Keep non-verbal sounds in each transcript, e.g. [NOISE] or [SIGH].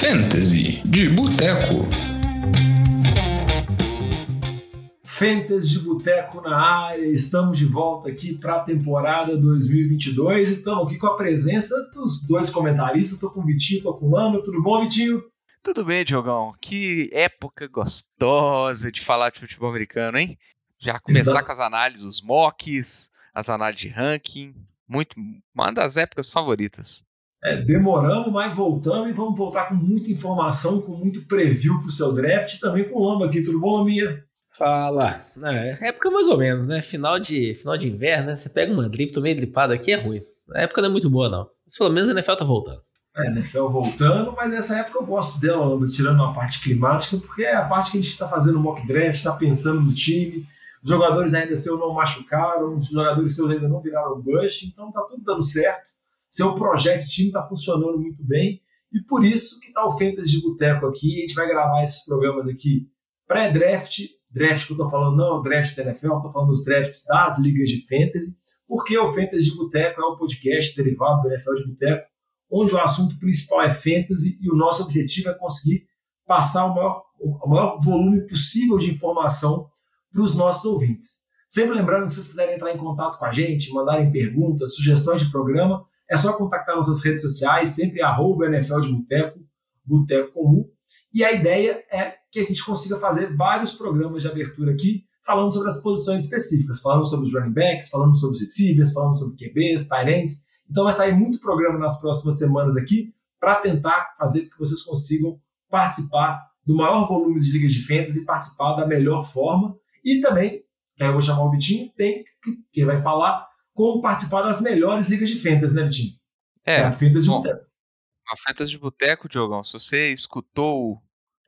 Fantasy de Boteco. Fantasy de Boteco na área, estamos de volta aqui para a temporada 2022 e estamos aqui com a presença dos dois comentaristas. Estou com o Vitinho, estou com o Lamba. Tudo bom, Vitinho? Tudo bem, Diogão. Que época gostosa de falar de futebol americano, hein? Já começar Exato. com as análises, os mocks, as análises de ranking. Muito, uma das épocas favoritas. É, demoramos, mas voltamos e vamos voltar com muita informação, com muito preview para o seu draft e também com o Lamba aqui. Tudo bom, Laminha? Fala. É, época mais ou menos, né? Final de, final de inverno, né? Você pega uma drip, tô meio dripado aqui, é ruim. A época não é muito boa, não. Mas pelo menos a NFL tá voltando. É, a NFL voltando, mas essa época eu gosto dela, tirando a parte climática, porque é a parte que a gente está fazendo mock draft, está pensando no time. Os jogadores ainda seu não machucaram, os jogadores seus ainda não viraram bust, então tá tudo dando certo. Seu projeto de time está funcionando muito bem. E por isso que tá o Fantasy de Boteco aqui. A gente vai gravar esses programas aqui pré-draft draft que eu estou falando não draft da NFL, estou falando dos drafts das ligas de fantasy, porque o Fantasy de Boteco é o podcast derivado do NFL de Boteco, onde o assunto principal é fantasy e o nosso objetivo é conseguir passar o maior, o maior volume possível de informação para os nossos ouvintes. Sempre lembrando, se vocês quiserem entrar em contato com a gente, mandarem perguntas, sugestões de programa, é só contactar nossas redes sociais, sempre arroba NFL de Boteco, Boteco Comum. E a ideia é que a gente consiga fazer vários programas de abertura aqui, falando sobre as posições específicas, falando sobre os running backs, falando sobre os receivers, falando sobre QBs, tight. Então vai sair muito programa nas próximas semanas aqui para tentar fazer com que vocês consigam participar do maior volume de ligas de fantasy e participar da melhor forma. E também, eu vou chamar o Vitinho, tem que, que vai falar como participar das melhores ligas de fantasy, né, Vitinho? É, é bom, de boteco. A fantasy de boteco, Diogão, se você escutou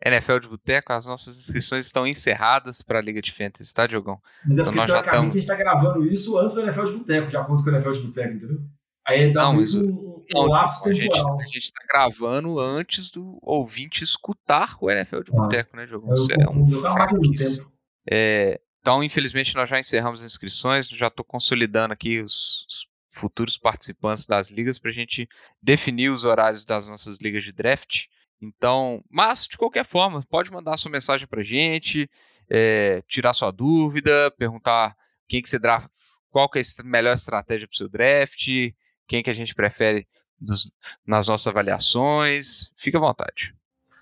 NFL de Boteco, as nossas inscrições estão encerradas para a Liga de Fantasy, tá, Diogão? Mas é então, porque, teoricamente, tamo... a gente está gravando isso antes do NFL de Boteco, de acordo com o NFL de Boteco, entendeu? Aí dá não, mas um, um, não, lapso temporal. Gente, a gente está gravando antes do ouvinte escutar o NFL de ah, Boteco, né, Diogão? Isso é um tempo. É, então, infelizmente, nós já encerramos as inscrições, já estou consolidando aqui os, os futuros participantes das ligas para a gente definir os horários das nossas ligas de draft. Então, mas de qualquer forma, pode mandar sua mensagem para gente, é, tirar sua dúvida, perguntar quem que você draft, qual que é a melhor estratégia para o seu draft, quem que a gente prefere dos, nas nossas avaliações. Fique à vontade.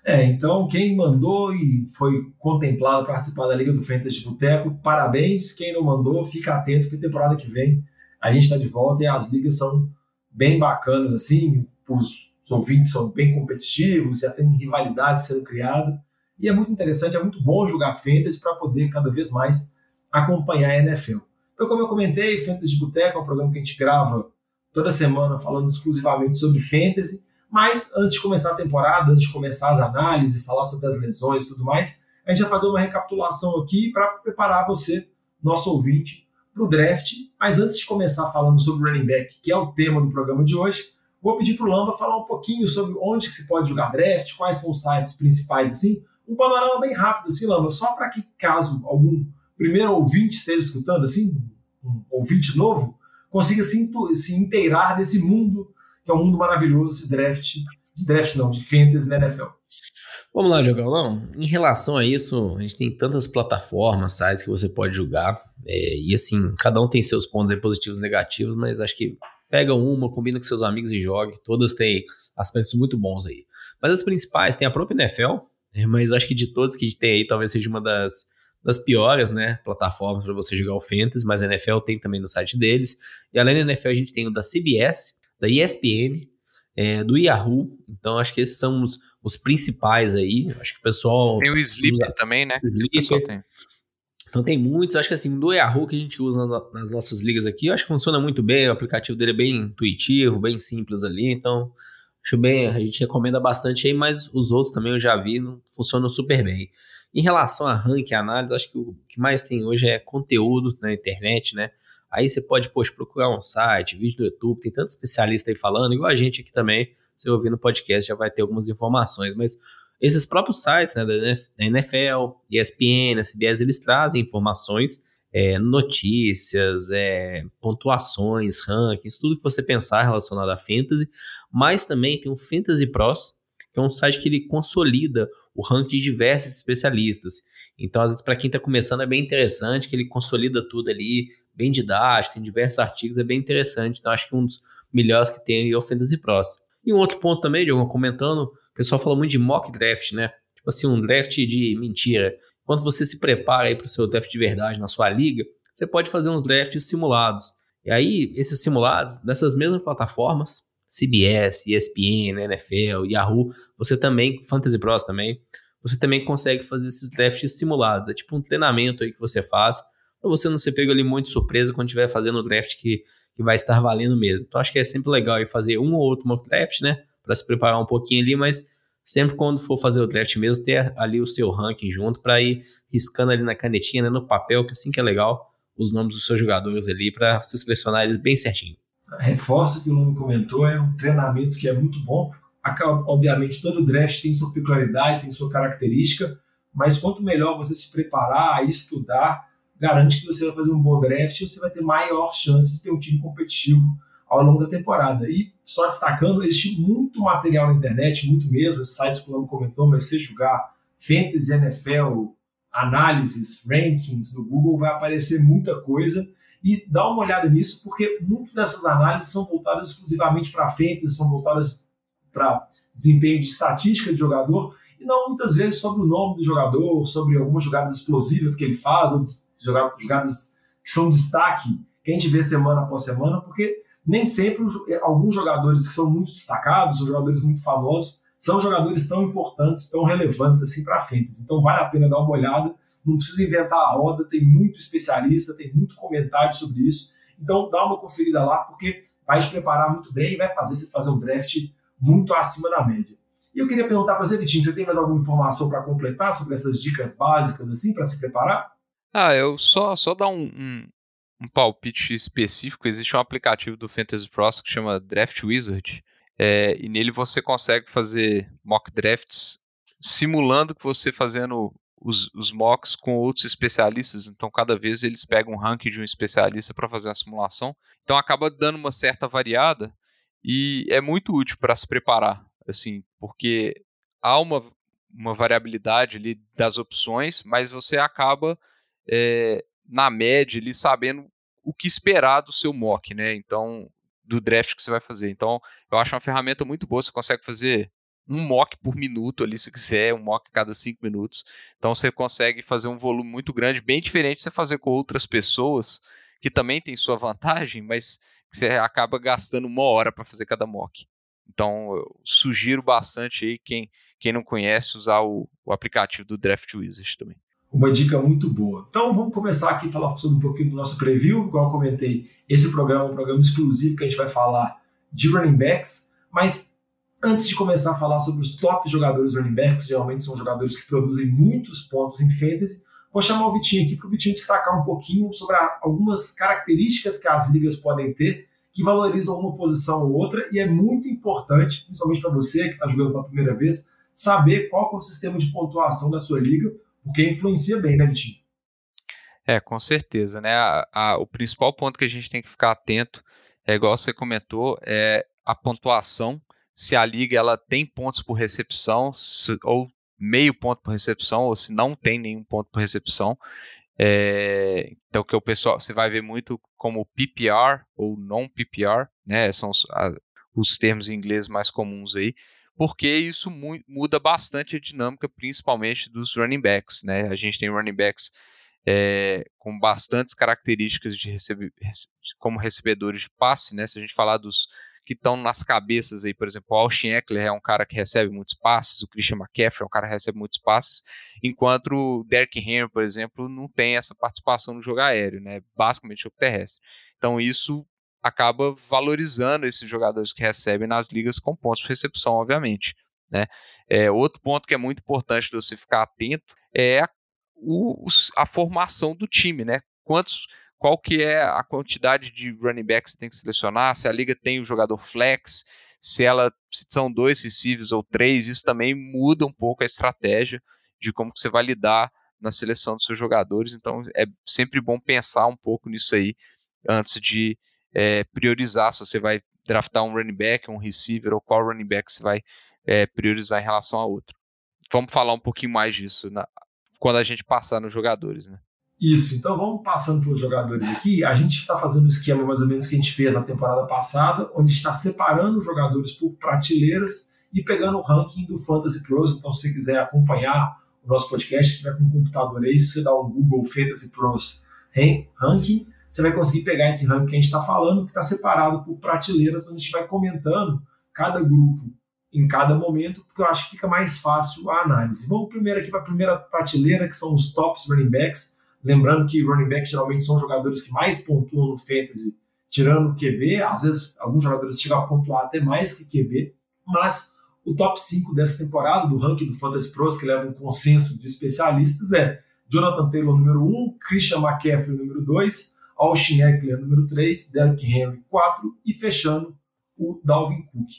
É, então quem mandou e foi contemplado participar da Liga do Fantasy de Boteco, parabéns. Quem não mandou, fica atento, porque temporada que vem a gente está de volta e as ligas são bem bacanas, assim, os os ouvintes são bem competitivos, já tem rivalidade sendo criada. E é muito interessante, é muito bom jogar Fantasy para poder cada vez mais acompanhar a NFL. Então, como eu comentei, Fantasy de Boteco é um programa que a gente grava toda semana falando exclusivamente sobre Fantasy. Mas antes de começar a temporada, antes de começar as análises, falar sobre as lesões e tudo mais, a gente vai fazer uma recapitulação aqui para preparar você, nosso ouvinte, para o draft. Mas antes de começar falando sobre running back, que é o tema do programa de hoje, Vou pedir para o Lamba falar um pouquinho sobre onde que se pode jogar draft, quais são os sites principais, assim, um panorama bem rápido, assim, Lamba, só para que caso algum primeiro ouvinte esteja escutando, assim, um ouvinte novo, consiga se, se inteirar desse mundo, que é um mundo maravilhoso, esse draft, de draft não, de fantasy na NFL. Vamos lá. Não, em relação a isso, a gente tem tantas plataformas, sites que você pode jogar, é, e assim, cada um tem seus pontos positivos e negativos, mas acho que pega uma, combina com seus amigos e jogue. Todas têm aspectos muito bons aí. Mas as principais tem a própria NFL, né, mas acho que de todas que tem aí, talvez seja uma das, das piores, né, plataformas para você jogar o Fantasy, mas a NFL tem também no site deles. E além da NFL, a gente tem o da CBS, da ESPN, é, do Yahoo. Então acho que esses são os, os principais aí. Acho que o pessoal. Tem o Sleeper também, né? Sleeper. Então tem muitos, acho que assim, do Yahoo que a gente usa nas nossas ligas aqui, eu acho que funciona muito bem, o aplicativo dele é bem intuitivo, bem simples ali, então acho bem, a gente recomenda bastante aí, mas os outros também eu já vi, não, funcionam super bem. Em relação a ranking, análise, acho que o que mais tem hoje é conteúdo na internet, né? Aí você pode, poxa, procurar um site, vídeo do YouTube, tem tanto especialista aí falando, igual a gente aqui também, você ouvir no podcast já vai ter algumas informações, mas esses próprios sites né, da NFL, ESPN, CBS, eles trazem informações, é, notícias, é, pontuações, rankings, tudo que você pensar relacionado a fantasy, mas também tem o Fantasy Pros, que é um site que ele consolida o ranking de diversos especialistas. Então, às vezes, para quem está começando, é bem interessante que ele consolida tudo ali, bem didático, tem diversos artigos, é bem interessante. Então, acho que um dos melhores que tem é o Fantasy Pros. E um outro ponto também, Diogo, comentando, o pessoal fala muito de mock draft, né? Tipo assim, um draft de mentira. Quando você se prepara aí para o seu draft de verdade na sua liga, você pode fazer uns drafts simulados. E aí, esses simulados, nessas mesmas plataformas, CBS, ESPN, NFL, Yahoo, você também, Fantasy Pros também, você também consegue fazer esses drafts simulados. É tipo um treinamento aí que você faz, para você não ser pego ali muito surpresa quando estiver fazendo o draft que, que vai estar valendo mesmo. Então acho que é sempre legal aí fazer um ou outro mock draft, né? Para se preparar um pouquinho ali, mas sempre quando for fazer o draft mesmo, ter ali o seu ranking junto para ir riscando ali na canetinha, né, no papel, que assim que é legal, os nomes dos seus jogadores ali para você selecionar eles bem certinho. Reforço que o nome comentou, é um treinamento que é muito bom. Obviamente, todo draft tem sua peculiaridade, tem sua característica, mas quanto melhor você se preparar, estudar, garante que você vai fazer um bom draft e você vai ter maior chance de ter um time competitivo ao longo da temporada. E só destacando, existe muito material na internet, muito mesmo, esses sites que o nome comentou, mas se jogar Fantasy NFL, análises, rankings no Google, vai aparecer muita coisa e dá uma olhada nisso, porque muitas dessas análises são voltadas exclusivamente para fantasy, são voltadas para desempenho de estatística de jogador, e não muitas vezes sobre o nome do jogador, sobre algumas jogadas explosivas que ele faz, ou jogadas que são destaque, que a gente vê semana após semana, porque nem sempre alguns jogadores que são muito destacados, ou jogadores muito famosos, são jogadores tão importantes, tão relevantes assim para a fantasy. Então vale a pena dar uma olhada não precisa inventar a roda, tem muito especialista, tem muito comentário sobre isso. Então dá uma conferida lá, porque vai te preparar muito bem e vai fazer você fazer um draft muito acima da média. E eu queria perguntar para você, Vitinho, você tem mais alguma informação para completar sobre essas dicas básicas assim para se preparar? Ah, eu só só dar um, um, um, palpite específico. Existe um aplicativo do Fantasy Pros que chama Draft Wizard, é, e nele você consegue fazer mock drafts simulando que você fazendo os, os mocks com outros especialistas, então cada vez eles pegam um ranking de um especialista para fazer a simulação. Então acaba dando uma certa variada e é muito útil para se preparar, assim, porque há uma, uma variabilidade ali das opções, mas você acaba é, na média ali sabendo o que esperar do seu mock, né? Então do draft que você vai fazer. Então, eu acho uma ferramenta muito boa. Você consegue fazer um mock por minuto ali, se quiser, um mock a cada cinco minutos. Então você consegue fazer um volume muito grande, bem diferente de você fazer com outras pessoas, que também tem sua vantagem, mas você acaba gastando uma hora para fazer cada mock. Então eu sugiro bastante aí, quem, quem não conhece, usar o, o aplicativo do Draft Wizard também. Uma dica muito boa. Então vamos começar aqui a falar sobre um pouquinho do nosso preview. Igual eu comentei, esse programa é um programa exclusivo que a gente vai falar de running backs, mas Antes de começar a falar sobre os top jogadores running backs, geralmente são jogadores que produzem muitos pontos em fantasy, vou chamar o Vitinho aqui para o Vitinho destacar um pouquinho sobre algumas características que as ligas podem ter que valorizam uma posição ou outra, e é muito importante, principalmente para você que está jogando pela primeira vez, saber qual é o sistema de pontuação da sua liga, porque influencia bem, né, Vitinho? É, com certeza, né? A, a, o principal ponto que a gente tem que ficar atento, é igual você comentou, é a pontuação se a liga ela tem pontos por recepção se, ou meio ponto por recepção ou se não tem nenhum ponto por recepção. É, então que o pessoal você vai ver muito como PPR ou non PPR, né? São os, a, os termos em inglês mais comuns aí, porque isso mu muda bastante a dinâmica, principalmente dos running backs, né? A gente tem running backs é, com bastantes características de receber, como recebedores de passe, né? Se a gente falar dos que estão nas cabeças aí, por exemplo, o Austin Eckler é um cara que recebe muitos passes, o Christian McCaffrey é um cara que recebe muitos passes, enquanto o Derrick Henry, por exemplo, não tem essa participação no jogo aéreo, né? Basicamente jogo terrestre. Então isso acaba valorizando esses jogadores que recebem nas ligas com pontos de recepção, obviamente. Né? É, outro ponto que é muito importante você ficar atento é a, o, a formação do time, né? Quantos qual que é a quantidade de running backs que tem que selecionar, se a liga tem o jogador flex, se ela se são dois receivers ou três, isso também muda um pouco a estratégia de como que você vai lidar na seleção dos seus jogadores. Então é sempre bom pensar um pouco nisso aí antes de é, priorizar se você vai draftar um running back, um receiver ou qual running back você vai é, priorizar em relação a outro. Vamos falar um pouquinho mais disso na, quando a gente passar nos jogadores, né? Isso, então vamos passando pelos jogadores aqui. A gente está fazendo o esquema mais ou menos que a gente fez na temporada passada, onde está separando os jogadores por prateleiras e pegando o ranking do Fantasy Pros. Então, se você quiser acompanhar o nosso podcast, se tiver com um computador aí, se você dá um Google Fantasy Pros ranking, você vai conseguir pegar esse ranking que a gente está falando, que está separado por prateleiras, onde a gente vai comentando cada grupo em cada momento, porque eu acho que fica mais fácil a análise. Vamos primeiro aqui para a primeira prateleira, que são os tops running backs. Lembrando que running backs geralmente são jogadores que mais pontuam no fantasy, tirando o QB. Às vezes, alguns jogadores chegam a pontuar até mais que QB. Mas o top 5 dessa temporada, do ranking do Fantasy Pros, que leva um consenso de especialistas, é Jonathan Taylor, número 1, Christian McCaffrey, número 2, Austin Eckler, número 3, Derrick Henry, 4 e fechando o Dalvin Cook.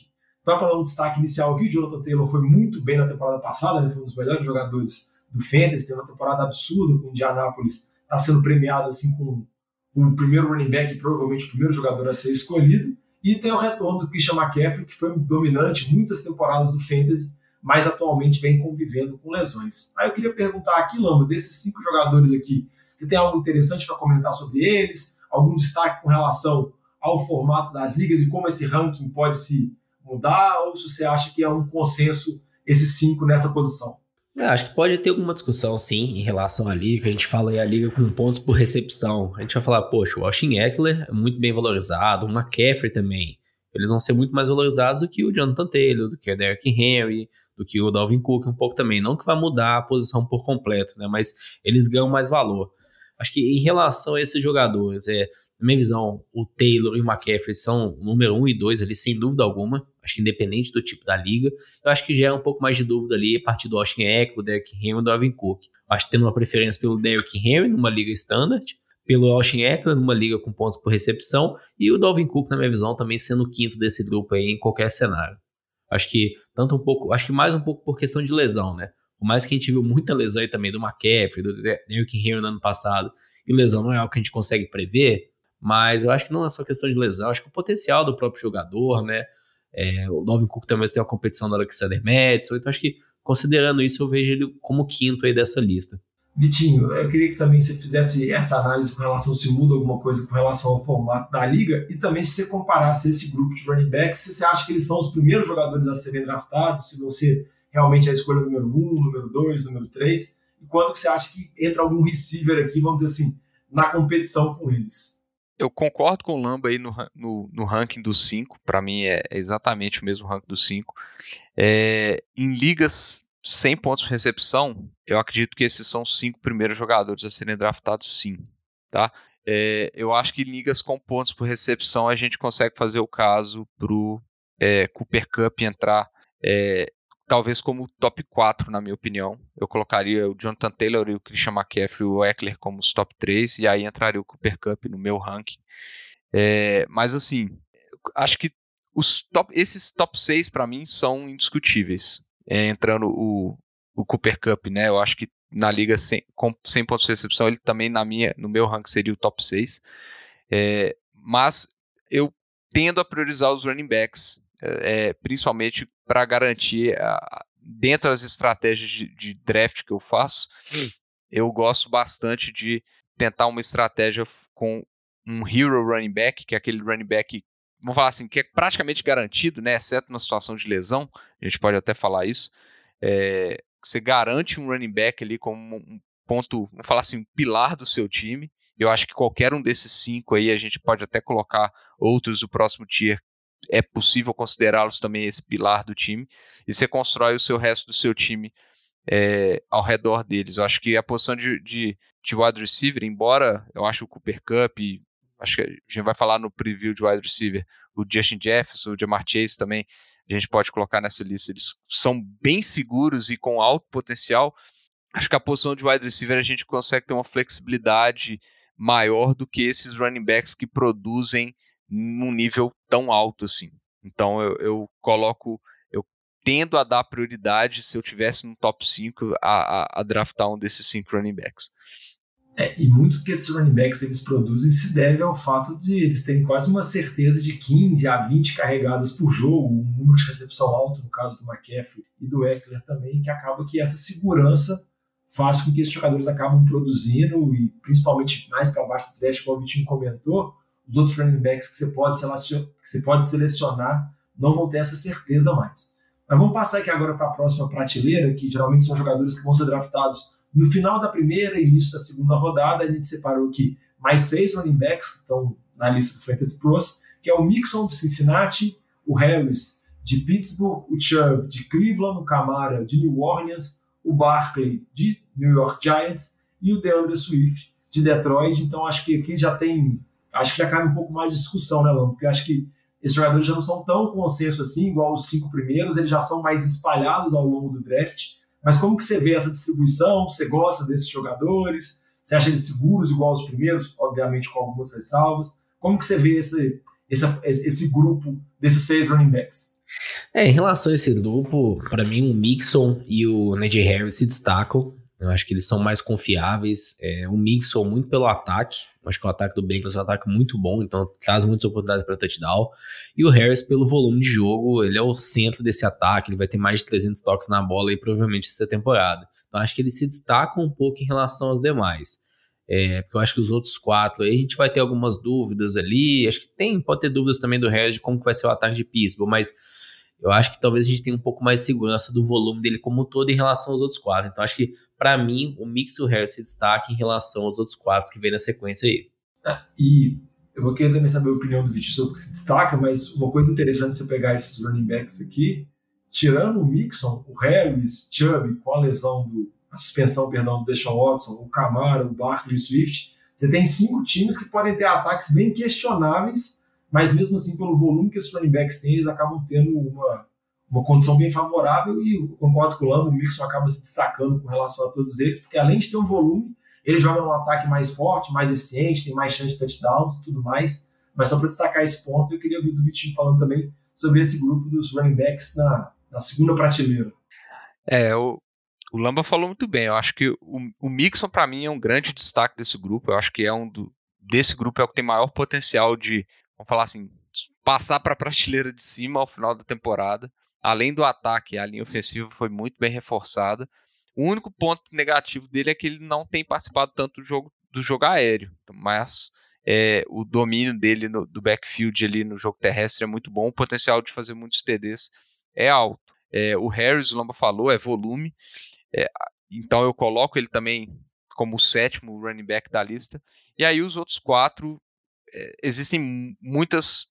Então, para dar um destaque inicial aqui, o Jonathan Taylor foi muito bem na temporada passada, né? foi um dos melhores jogadores do Fantasy, teve uma temporada absurda com o Indianapolis, está sendo premiado assim com o primeiro running back, provavelmente o primeiro jogador a ser escolhido. E tem o retorno do Christian McCaffrey, que foi dominante muitas temporadas do Fantasy, mas atualmente vem convivendo com lesões. Aí eu queria perguntar aqui, Lama, desses cinco jogadores aqui, você tem algo interessante para comentar sobre eles? Algum destaque com relação ao formato das ligas e como esse ranking pode se mudar? Ou se você acha que é um consenso esses cinco nessa posição? Eu acho que pode ter alguma discussão, sim, em relação à liga. A gente fala aí a liga com pontos por recepção. A gente vai falar, poxa, o Austin Eckler é muito bem valorizado, o McCaffrey também. Eles vão ser muito mais valorizados do que o Jonathan Taylor, do que o Derrick Henry, do que o Dalvin Cook um pouco também. Não que vai mudar a posição por completo, né? Mas eles ganham mais valor. Acho que em relação a esses jogadores, é, na minha visão, o Taylor e o McCaffrey são número um e dois ali, sem dúvida alguma. Acho que independente do tipo da liga. Eu acho que gera um pouco mais de dúvida ali a partir do Austin Eckler, Derrick Henry e do Alvin Cook. Acho que tendo uma preferência pelo Derrick Henry numa liga standard, pelo Austin Eckler numa liga com pontos por recepção e o Dalvin Cook, na minha visão, também sendo o quinto desse grupo aí em qualquer cenário. Acho que tanto um pouco, acho que mais um pouco por questão de lesão, né? Por mais que a gente viu muita lesão aí também do McCaffrey, do Derrick Henry no ano passado, e lesão não é algo que a gente consegue prever, mas eu acho que não é só questão de lesão, acho que o potencial do próprio jogador, né? É, o Dalvin Cook também tem uma competição do Alexander Madison, então acho que considerando isso eu vejo ele como quinto aí dessa lista. Vitinho, eu queria que também você fizesse essa análise com relação se muda alguma coisa com relação ao formato da liga e também se você comparasse esse grupo de running backs, se você acha que eles são os primeiros jogadores a serem draftados, se você realmente é a escolha número um, número dois, número três, e quanto que você acha que entra algum receiver aqui, vamos dizer assim, na competição com eles? Eu concordo com o Lamba aí no, no, no ranking dos cinco, para mim é exatamente o mesmo ranking dos cinco. É, em ligas sem pontos de recepção, eu acredito que esses são os cinco primeiros jogadores a serem draftados sim, tá? É, eu acho que em ligas com pontos por recepção a gente consegue fazer o caso pro é, Cooper Cup entrar é, talvez como top 4, na minha opinião. Eu colocaria o Jonathan Taylor e o Christian McCaffrey e o Eckler como os top 3, e aí entraria o Cooper Cup no meu ranking. É, mas assim, acho que os top, esses top 6 para mim são indiscutíveis. É, entrando o, o Cooper Cup, né? Eu acho que na liga sem, com 100 pontos de recepção, ele também na minha, no meu ranking seria o top 6. É, mas eu tendo a priorizar os running backs é, principalmente para garantir, a, dentro das estratégias de, de, draft que eu faço, hum. eu gosto bastante de tentar uma estratégia com um hero running back, que é aquele running back, vamos falar assim, que é praticamente garantido, né, exceto na situação de lesão, a gente pode até falar isso, é, você garante um running back ali como um ponto, vamos falar assim, um pilar do seu time, eu acho que qualquer um desses cinco aí, a gente pode até colocar outros do próximo tier é possível considerá-los também esse pilar do time, e você constrói o seu resto do seu time é, ao redor deles. Eu acho que a posição de, de, de wide receiver, embora eu acho o Cooper Cup, acho que a gente vai falar no preview de wide receiver, o Justin Jefferson, o Jamar Chase também, a gente pode colocar nessa lista. Eles são bem seguros e com alto potencial. Acho que a posição de wide receiver a gente consegue ter uma flexibilidade maior do que esses running backs que produzem num nível tão alto assim. Então eu, eu coloco, eu tendo a dar prioridade, se eu tivesse no top 5, a, a, a draftar um desses cinco running backs. É, e muito que esses running backs eles produzem se deve ao fato de eles terem quase uma certeza de 15 a 20 carregadas por jogo, um número de recepção alto, no caso do McCaffrey e do Eckler também, que acaba que essa segurança faz com que esses jogadores acabam produzindo e principalmente mais para baixo do draft, como o Vitinho comentou, os outros running backs que você pode selecionar, que você pode selecionar não vão ter essa certeza mais. Mas vamos passar aqui agora para a próxima prateleira, que geralmente são jogadores que vão ser draftados no final da primeira e início da segunda rodada. A gente separou aqui mais seis running backs que estão na lista do Fantasy Pros, que é o Mixon de Cincinnati, o Harris de Pittsburgh, o Chubb de Cleveland, o Camara de New Orleans, o Barkley de New York Giants e o DeAndre Swift de Detroit. Então acho que aqui já tem, acho que já cabe um pouco mais de discussão, né, Lama? Porque acho que esses jogadores já não são tão consenso assim, igual os cinco primeiros, eles já são mais espalhados ao longo do draft. Mas como que você vê essa distribuição? Você gosta desses jogadores? Você acha eles seguros igual os primeiros? Obviamente com algumas ressalvas. Como que você vê esse, esse, esse grupo desses seis running backs? É, em relação a esse grupo, para mim o Mixon e o Najee Harris se destacam. Eu acho que eles são mais confiáveis. É, o Mixon muito pelo ataque. Acho que o ataque do Bengals é um ataque muito bom, então traz muitas oportunidades para touchdown. E o Harris pelo volume de jogo, ele é o centro desse ataque, ele vai ter mais de 300 toques na bola aí provavelmente essa temporada. Então acho que ele se destaca um pouco em relação aos demais. É, porque eu acho que os outros quatro aí a gente vai ter algumas dúvidas ali. Acho que tem, pode ter dúvidas também do Harris de como que vai ser o ataque de Pittsburgh, mas eu acho que talvez a gente tenha um pouco mais de segurança do volume dele como um todo em relação aos outros quatro. Então acho que, para mim, o Mix e o Harris se destaca em relação aos outros quatro que vem na sequência aí. Ah, e eu vou querer também saber a opinião do Vitinho sobre o que se destaca, mas uma coisa interessante você pegar esses running backs aqui, tirando o Mixon, o Harris, Chubb, com a lesão do a suspensão, perdão, do Deshaun Watson, o Camara, o Barkley e o Swift, você tem cinco times que podem ter ataques bem questionáveis mas mesmo assim, pelo volume que esses running backs têm, eles acabam tendo uma, uma condição bem favorável e concordo com o Lando, o Mixon acaba se destacando com relação a todos eles, porque além de ter um volume, ele joga num ataque mais forte, mais eficiente, tem mais chance de touchdowns e tudo mais. Mas só para destacar esse ponto, eu queria ouvir do Vitinho falando também sobre esse grupo dos running backs na, na segunda prateleira. É, o, o Lamba falou muito bem. Eu acho que o, o Mixon, para mim, é um grande destaque desse grupo. Eu acho que é um do, desse grupo é o que tem maior potencial de vamos falar assim, passar para a prateleira de cima ao final da temporada. Além do ataque, a linha ofensiva foi muito bem reforçada. O único ponto negativo dele é que ele não tem participado tanto do jogo, do jogo aéreo, mas é, o domínio dele no, do backfield ali no jogo terrestre é muito bom, o potencial de fazer muitos TDs é alto. É, o Harris, o Lamba falou, é volume, é, então eu coloco ele também como o sétimo running back da lista. E aí os outros quatro existem muitas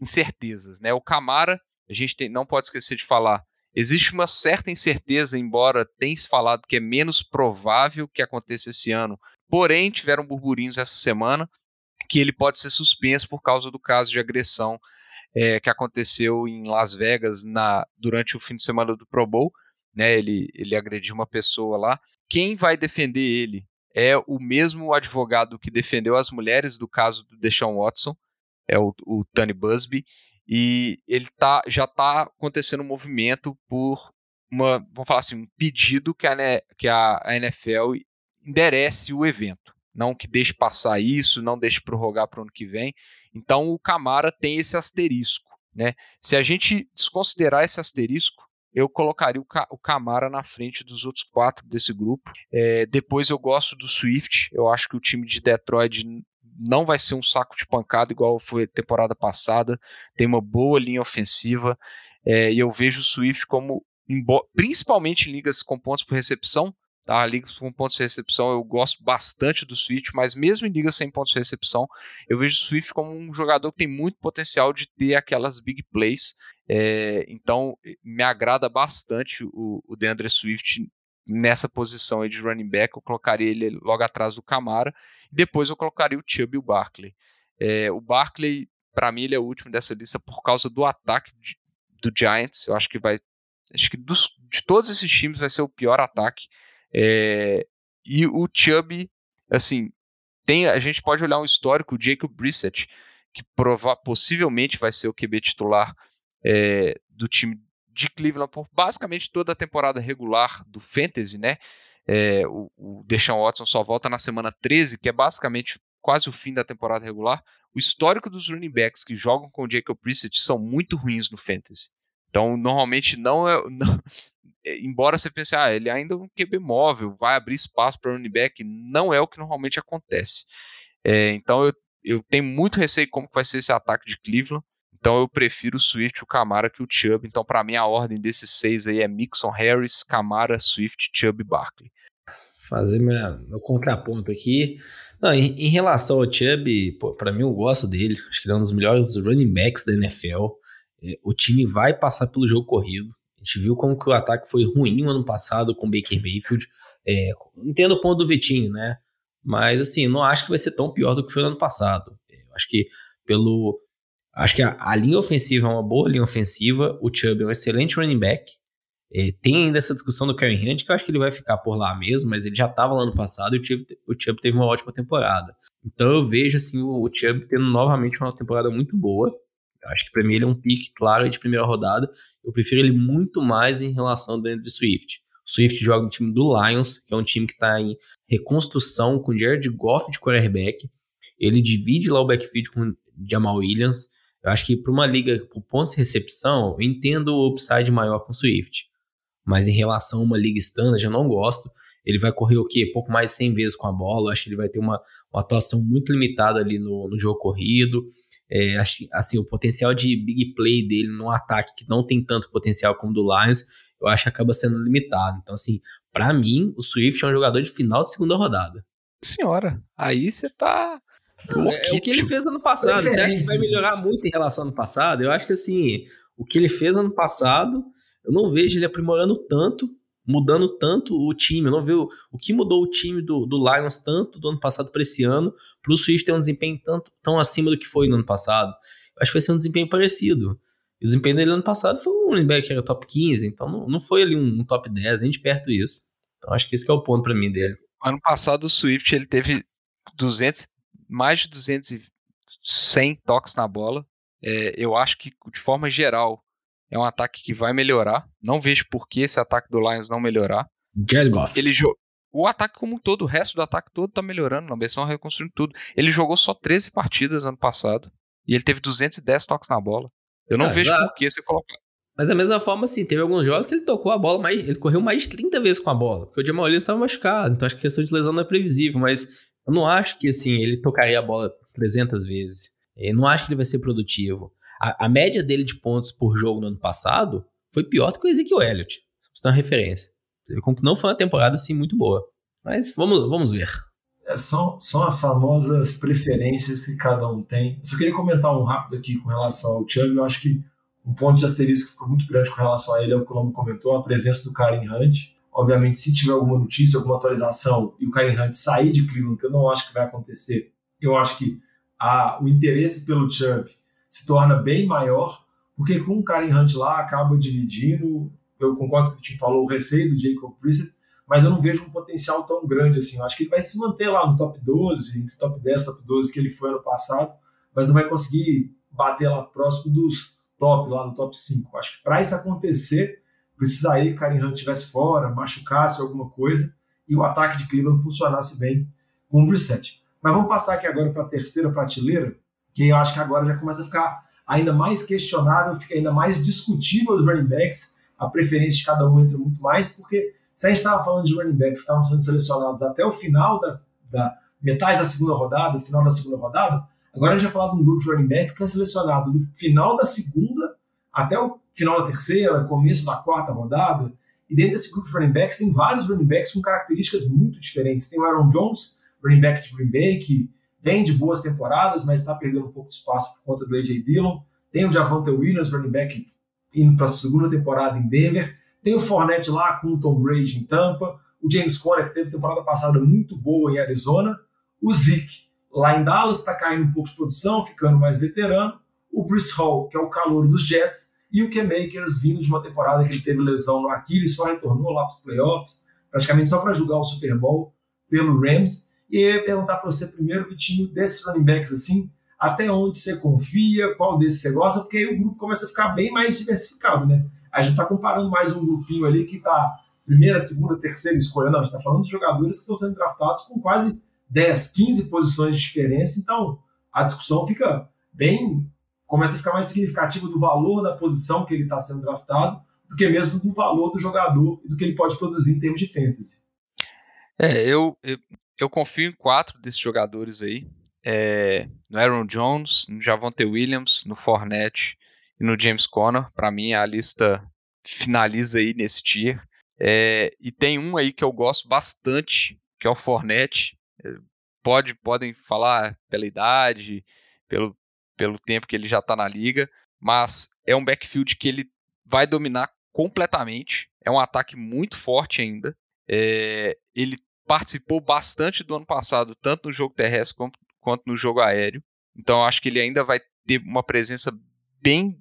incertezas, né? O Camara, a gente tem, não pode esquecer de falar, existe uma certa incerteza, embora tenha se falado que é menos provável que aconteça esse ano. Porém, tiveram burburinhos essa semana que ele pode ser suspenso por causa do caso de agressão é, que aconteceu em Las Vegas na, durante o fim de semana do Pro Bowl. Né, ele, ele agrediu uma pessoa lá. Quem vai defender ele é o mesmo advogado que defendeu as mulheres do caso do Deshaun Watson, é o, o Tony Busby, e ele tá, já está acontecendo um movimento por uma, vamos falar assim, um pedido que a, que a NFL enderece o evento. Não que deixe passar isso, não deixe prorrogar para o ano que vem. Então o Camara tem esse asterisco. Né? Se a gente desconsiderar esse asterisco, eu colocaria o, o Camara na frente dos outros quatro desse grupo. É, depois eu gosto do Swift. Eu acho que o time de Detroit não vai ser um saco de pancada igual foi temporada passada. Tem uma boa linha ofensiva. É, e eu vejo o Swift como, principalmente em ligas com pontos por recepção, Tá? Ligas com pontos de recepção eu gosto bastante do Swift, mas mesmo em ligas sem pontos de recepção, eu vejo o Swift como um jogador que tem muito potencial de ter aquelas big plays. É, então me agrada bastante o, o DeAndre Swift nessa posição de running back. Eu colocaria ele logo atrás do Camara. Depois eu colocaria o Chubb e o Barkley. É, o Barkley, para mim, ele é o último dessa lista por causa do ataque de, do Giants. Eu acho que vai. Acho que dos, de todos esses times vai ser o pior ataque. É, e o Chubb, assim, tem, a gente pode olhar um histórico, o Jacob Brissett, que prova, possivelmente vai ser o QB titular é, do time de Cleveland por basicamente toda a temporada regular do Fantasy, né? É, o, o Deshaun Watson só volta na semana 13, que é basicamente quase o fim da temporada regular. O histórico dos running backs que jogam com o Jacob Brissett são muito ruins no fantasy. Então, normalmente não é. [LAUGHS] Não, é, embora você pense, ah, ele ainda é um QB móvel, vai abrir espaço para running back, não é o que normalmente acontece. É, então, eu, eu tenho muito receio como vai ser esse ataque de Cleveland. Então eu prefiro o Swift, o Camara que o Chubb. Então para mim a ordem desses seis aí é Mixon, Harris, Camara, Swift, Chubb e Barkley. Fazer minha, meu contraponto aqui. Não, em, em relação ao Chubb, para mim eu gosto dele. Acho que ele é um dos melhores running backs da NFL. É, o time vai passar pelo jogo corrido. A gente viu como que o ataque foi ruim no ano passado com o Baker Mayfield. É, entendo o ponto do Vitinho, né? Mas assim, não acho que vai ser tão pior do que foi no ano passado. Eu acho que pelo Acho que a, a, linha ofensiva é uma boa linha ofensiva. O Chubb é um excelente running back. É, tem ainda essa discussão do Karen Hunt, que eu acho que ele vai ficar por lá mesmo, mas ele já estava lá ano passado e o Chubb, o Chubb teve uma ótima temporada. Então eu vejo assim, o, o Chubb tendo novamente uma temporada muito boa. Eu acho que para mim ele é um pique claro de primeira rodada. Eu prefiro ele muito mais em relação ao Andrew Swift. O Swift joga no time do Lions, que é um time que está em reconstrução com Jared Goff de quarterback. Ele divide lá o backfield com Jamal Williams. Eu acho que para uma liga por pontos de recepção, eu entendo o upside maior com o Swift. Mas em relação a uma liga standard, eu não gosto. Ele vai correr o quê? Pouco mais de 100 vezes com a bola. Eu acho que ele vai ter uma, uma atuação muito limitada ali no, no jogo corrido. É, assim, o potencial de big play dele no ataque, que não tem tanto potencial como o do Lions, eu acho que acaba sendo limitado. Então, assim, para mim, o Swift é um jogador de final de segunda rodada. Senhora, aí você tá é, o que ele fez ano passado. Você acha que vai melhorar muito em relação ao ano passado? Eu acho que assim, o que ele fez ano passado, eu não vejo ele aprimorando tanto, mudando tanto o time. Eu não vejo o que mudou o time do, do Lions tanto do ano passado para esse ano, para o Swift ter um desempenho tanto, tão acima do que foi no ano passado. Eu acho que vai ser um desempenho parecido. O desempenho dele ano passado foi um running back que era top 15, então não, não foi ali um, um top 10, nem de perto isso. Então acho que esse que é o ponto para mim dele. Ano passado o Swift ele teve 200 mais de 200, toques na bola. É, eu acho que, de forma geral, é um ataque que vai melhorar. Não vejo por que esse ataque do Lions não melhorar. Jared Goff. Ele o ataque como um todo, o resto do ataque todo tá melhorando. Na versão reconstruindo tudo. Ele jogou só 13 partidas ano passado. E ele teve 210 toques na bola. Eu não ah, vejo por que você colocar. Mas da mesma forma, assim, teve alguns jogos que ele tocou a bola mais. Ele correu mais de 30 vezes com a bola. Porque o Jamal Williams estava machucado. Então acho que a questão de lesão não é previsível. Mas eu não acho que assim ele tocaria a bola 300 vezes. Eu não acho que ele vai ser produtivo. A, a média dele de pontos por jogo no ano passado foi pior do que o Ezekiel Elliott. Só pra você ter uma referência. Não foi uma temporada assim muito boa. Mas vamos, vamos ver. É, são, são as famosas preferências que cada um tem. Eu só queria comentar um rápido aqui com relação ao Chubb. Eu acho que um ponto de asterisco que ficou muito grande com relação a ele é o que o Lomo comentou, a presença do Karen Hunt. Obviamente, se tiver alguma notícia, alguma atualização e o Karen Hunt sair de Cleveland, que eu não acho que vai acontecer, eu acho que a, o interesse pelo Chubb se torna bem maior, porque com o Karen Hunt lá acaba dividindo. Eu concordo com o que te falou, o receio do Jacob Brissett, mas eu não vejo um potencial tão grande assim. Eu acho que ele vai se manter lá no top 12, entre top 10 top 12 que ele foi ano passado, mas não vai conseguir bater lá próximo dos top, lá no top 5. Eu acho que para isso acontecer, precisaria que o Karen Hunt estivesse fora, machucasse alguma coisa e o ataque de Cleveland funcionasse bem com o Brissett. Mas vamos passar aqui agora para a terceira prateleira, que eu acho que agora já começa a ficar ainda mais questionável, fica ainda mais discutível os running backs, a preferência de cada um entra muito mais, porque se a gente estava falando de running backs que estavam sendo selecionados até o final da, da metade da segunda rodada, final da segunda rodada, agora a gente vai falar de um grupo de running backs que é selecionado do final da segunda até o final da terceira, começo da quarta rodada. E dentro desse grupo de running backs tem vários running backs com características muito diferentes. Tem o Aaron Jones, running back de Green Bay, que vem de boas temporadas, mas está perdendo um pouco de espaço por conta do A.J. Dillon. Tem o Javante Williams, running back, indo para a segunda temporada em Denver. Tem o Fournette lá com o Tom Brady em Tampa. O James Conner, que teve temporada passada muito boa em Arizona. O Zeke, lá em Dallas, está caindo um pouco de produção, ficando mais veterano. O Bruce Hall, que é o calor dos Jets e o K-Makers vindo de uma temporada que ele teve lesão no Aquiles, só retornou lá para os playoffs, praticamente só para jogar o Super Bowl pelo Rams. E eu ia perguntar para você primeiro, Vitinho, desses running backs assim, até onde você confia, qual desses você gosta, porque aí o grupo começa a ficar bem mais diversificado, né? A gente está comparando mais um grupinho ali que está primeira, segunda, terceira escolha. Não, a gente está falando de jogadores que estão sendo draftados com quase 10, 15 posições de diferença. Então, a discussão fica bem. Começa a ficar mais significativa do valor da posição que ele está sendo draftado do que mesmo do valor do jogador e do que ele pode produzir em termos de fantasy. É, eu, eu, eu confio em quatro desses jogadores aí. É, no Aaron Jones, no Javonte Williams, no Fournette e no James Conner. Para mim, a lista finaliza aí nesse tier. É, e tem um aí que eu gosto bastante, que é o Fournette. É, pode, podem falar pela idade, pelo, pelo tempo que ele já está na liga, mas é um backfield que ele vai dominar completamente. É um ataque muito forte ainda. É, ele participou bastante do ano passado, tanto no jogo terrestre quanto, no jogo aéreo. Então acho que ele ainda vai ter uma presença bem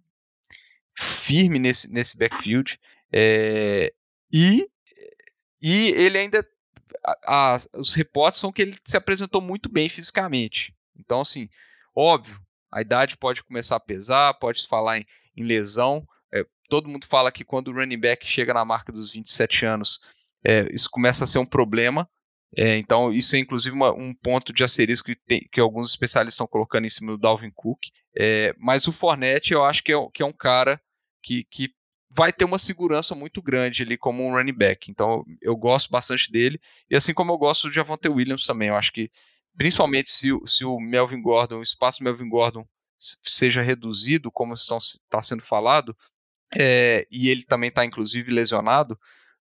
firme nesse, nesse backfield. É, e, e ele ainda. A, a, os reportes são que ele se apresentou muito bem fisicamente. Então, assim, óbvio, a idade pode começar a pesar, pode se falar em, em lesão. É, todo mundo fala que quando o running back chega na marca dos 27 anos, é, isso começa a ser um problema. É, então, isso é inclusive uma, um ponto de asterisco que, tem, que, alguns especialistas estão colocando em cima do Dalvin Cook. É, mas o Fournette, eu acho que é, que é um cara que, que, vai ter uma segurança muito grande ali como um running back. Então, eu gosto bastante dele. E assim como eu gosto do Javonte Williams também. Eu acho que, principalmente se, se o Melvin Gordon, o espaço do Melvin Gordon seja reduzido, como está sendo falado, é, e ele também está inclusive lesionado,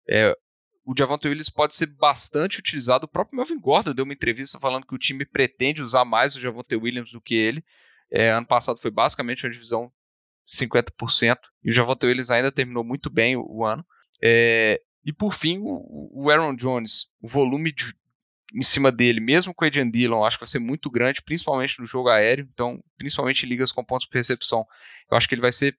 é, o Javonte Williams pode ser bastante utilizado. O próprio Melvin Gordon deu uma entrevista falando que o time pretende usar mais o Javonte Williams do que ele. É, ano passado foi basicamente uma divisão 50%, e o Javonte Williams ainda terminou muito bem o, o ano. É, e por fim, o, o, Aaron Jones, o volume de, em cima dele, mesmo com o Adrian Dillon, acho que vai ser muito grande, principalmente no jogo aéreo, então, principalmente ligas com pontos por recepção. Eu acho que ele vai ser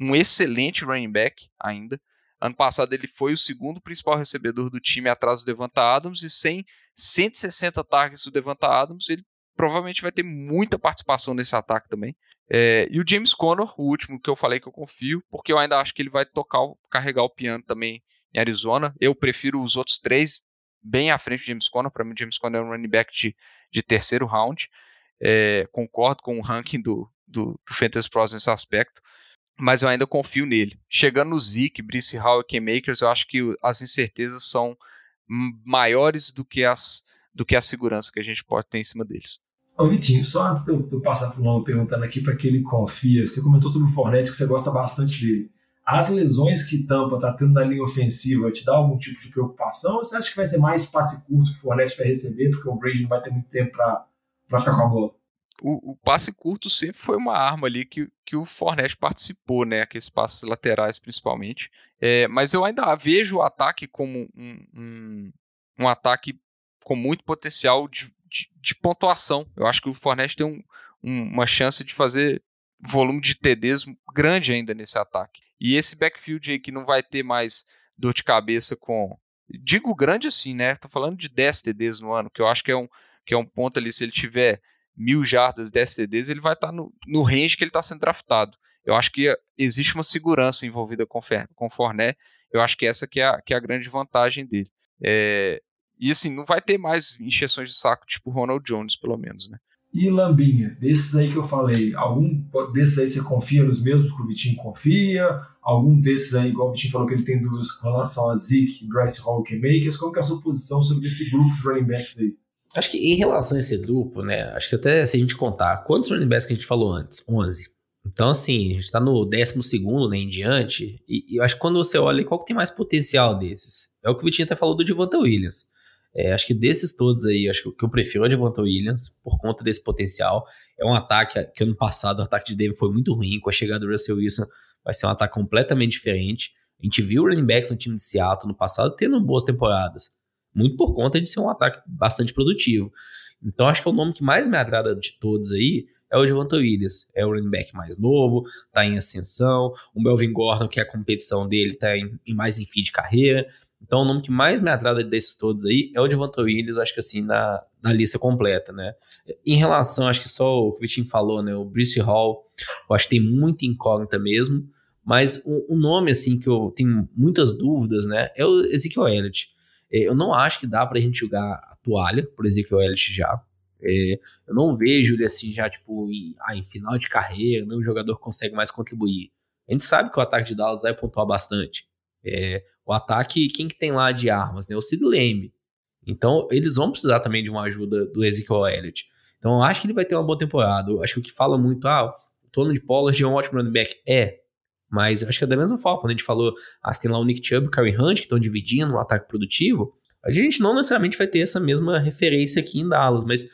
um excelente running back ainda. Ano passado ele foi o segundo principal recebedor do time atrás do Devonta Adams e sem 160 targets do Devonta Adams, ele provavelmente vai ter muita participação nesse ataque também. É, e o James Conner, o último que eu falei que eu confio, porque eu ainda acho que ele vai tocar, carregar o piano também em Arizona. Eu prefiro os outros três bem à frente do James Conner. Para mim, o James Conner é um running back de, de terceiro round. É, concordo com o ranking do, do, do Fantasy Pros nesse aspecto mas eu ainda confio nele. Chegando no Zeke, Brice Hall e K-Makers, eu acho que as incertezas são maiores do que, as, do que a segurança que a gente pode ter em cima deles. Ô Vitinho, só antes de eu, de eu passar para o nome perguntando aqui para que ele confia, você comentou sobre o Fornette que você gosta bastante dele. As lesões que Tampa está tendo na linha ofensiva te dá algum tipo de preocupação ou você acha que vai ser mais passe curto que o Fornette vai receber porque o Brady não vai ter muito tempo para ficar com a bola? o, o, passe curto sempre foi uma arma ali que, que o Fornette participou, né? Aqueles passes laterais principalmente. É, mas eu ainda vejo o ataque como um, um, um ataque com muito potencial de, de, de, pontuação. Eu acho que o Fornette tem um, uma chance de fazer volume de TDs grande ainda nesse ataque. E esse backfield aí que não vai ter mais dor de cabeça com. Digo grande assim, né? Tô falando de 10 TDs no ano, que eu acho que é um, que é um ponto ali, se ele tiver mil jardas, 10 TDs, ele vai estar tá no, no range que ele está sendo draftado. Eu acho que existe uma segurança envolvida com, com Fournette. Eu acho que essa que é a, que é a grande vantagem dele. É, e assim, não vai ter mais injeções de saco tipo Ronald Jones, pelo menos, né? E Lambinha, desses aí que eu falei, algum desses aí você confia nos mesmos que o Vitinho confia? Algum desses aí, igual o Vitinho falou que ele tem dúvidas com relação a Zeke, Bryce Hall Makers, como que é a sua posição sobre esse grupo de running backs aí? Acho que em relação a esse grupo, né? Acho que até se a gente contar quantos running backs que a gente falou antes, 11. Então, assim, a gente tá no 12 né, em diante. E, e, eu acho que quando você olha, qual que tem mais potencial desses? É o que o Vitinho até falou do Devonta Williams. É, acho que desses todos aí, acho que o que eu prefiro é o Devonta Williams, por conta desse potencial. É um ataque que ano passado o ataque de Denver foi muito ruim. Com a chegada do Russell Wilson, vai ser um ataque completamente diferente. A gente viu o running backs no time de Seattle no passado tendo boas temporadas muito por conta de ser um ataque bastante produtivo. Então acho que é o nome que mais me agrada de todos aí é o Javonta Williams. É o running back mais novo, tá em ascensão. O Melvin Gordon, que é a competição dele, tá em, em mais em fim de carreira. Então o nome que mais me agrada desses todos aí é o Javonta Williams, acho que assim, na, na lista completa, né? Em relação, acho que só o que o Vitinho falou, né? O Brice Hall, eu acho que tem muita incógnita mesmo, Mas o, o, nome, assim, que eu tenho muitas dúvidas, né, é o Ezekiel Elliott. É, eu não acho que dá pra gente jogar a toalha por Ezekiel Elliott já. É, eu não vejo ele assim já, tipo, em, ah, em final de carreira, nenhum jogador consegue mais contribuir. A gente sabe que o ataque de Dallas vai pontuar bastante. É, o ataque, quem que tem lá de armas? Né? O Sid Lamb. Então, eles vão precisar também de uma ajuda do Ezekiel Elliott. Então, eu acho que ele vai ter uma boa temporada. Eu acho que o que fala muito, ah, o Tony de Pollard é um ótimo running back. É, mas acho que é da mesma forma. Quando a gente falou, ah, tem lá o Nick Chubb e o Curry Hunt que estão dividindo um ataque produtivo, a gente não necessariamente vai ter essa mesma referência aqui em Dallas, mas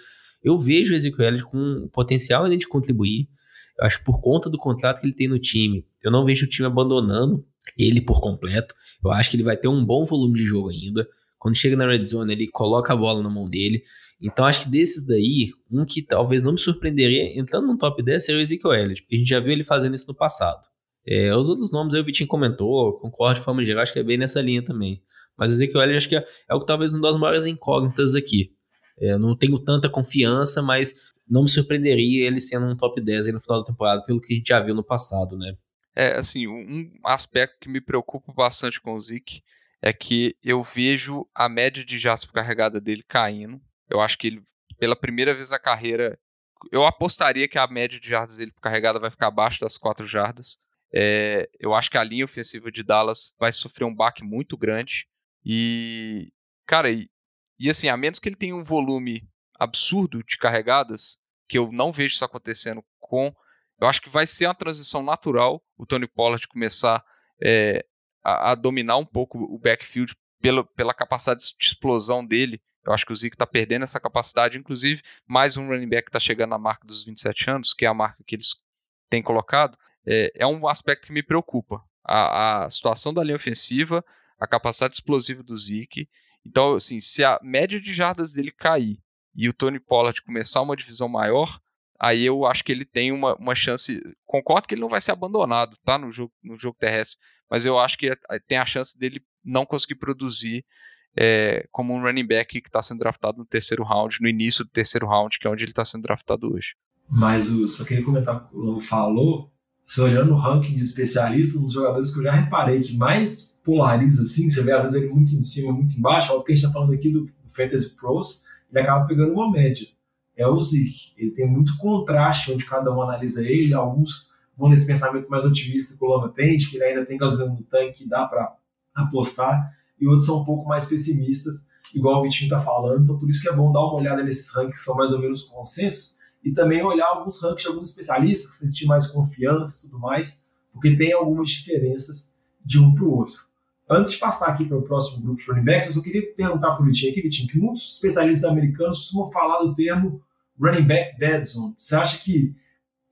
eu vejo o Ezekiel Elliott com potencial de contribuir. Eu acho que por conta do contrato que ele tem no time, eu não vejo o time abandonando ele por completo. Eu acho que ele vai ter um bom volume de jogo ainda. Quando chega na red zone, ele coloca a bola na mão dele. Então acho que desses daí, um que talvez não me surpreenderia entrando no top 10 seria o Ezekiel Elliott, porque a gente já viu ele fazendo isso no passado. É, os outros nomes aí o Vitinho comentou, concordo de forma geral, acho que é bem nessa linha também. Mas o Ezekiel Elliott acho que é, é o que talvez uma das maiores incógnitas aqui. É, não tenho tanta confiança, mas não me surpreenderia ele sendo um top 10 aí no final da temporada, pelo que a gente já viu no passado, né? É, assim, um aspecto que me preocupa bastante com o Zeke é que eu vejo a média de jardas por carregada dele caindo. Eu acho que ele, pela primeira vez na carreira, eu apostaria que a média de jardas dele por carregada vai ficar abaixo das 4 jardas. É, eu acho que a linha ofensiva de Dallas vai sofrer um baque muito grande. E, cara, e, e assim, a menos que ele tenha um volume absurdo de carregadas, que eu não vejo isso acontecendo com. Eu acho que vai ser uma transição natural o Tony Pollard começar é, a, a, dominar um pouco o backfield pela, pela capacidade de explosão dele. Eu acho que o Zeke está perdendo essa capacidade. Inclusive, mais um running back está chegando na marca dos 27 anos, que é a marca que eles têm colocado é, é um aspecto que me preocupa. A, a, situação da linha ofensiva, a capacidade explosiva do Zeke. Então, assim, se a média de jardas dele cair e o Tony Pollard começar uma divisão maior, aí eu acho que ele tem uma, uma chance. Concordo que ele não vai ser abandonado, tá? No jogo, no jogo terrestre, mas eu acho que é, tem a chance dele não conseguir produzir é, como um running back que está sendo draftado no terceiro round, no início do terceiro round, que é onde ele está sendo draftado hoje. Mas eu só queria comentar o que o Lobo falou se olhando o ranking de especialistas, um dos jogadores que eu já reparei que mais polariza assim, você vê às vezes ele muito em cima, muito embaixo, óbvio que a gente está falando aqui do, Fantasy Pros, ele acaba pegando uma média. É o Zeke. Ele tem muito contraste onde cada um analisa ele, alguns vão nesse pensamento mais otimista que o Lama tem, que ele ainda tem gasolina no tanque, dá para apostar, e outros são um pouco mais pessimistas, igual o Vitinho está falando, então por isso que é bom dar uma olhada nesses rankings que são mais ou menos consensos, e também olhar alguns rankings de alguns especialistas, sentir mais confiança e tudo mais, porque tem algumas diferenças de um para o outro. Antes de passar aqui para o próximo grupo de running backs, eu só queria perguntar para o Vitinho aqui, Vitinho, que muitos especialistas americanos costumam falar do termo running back dead zone. Você acha que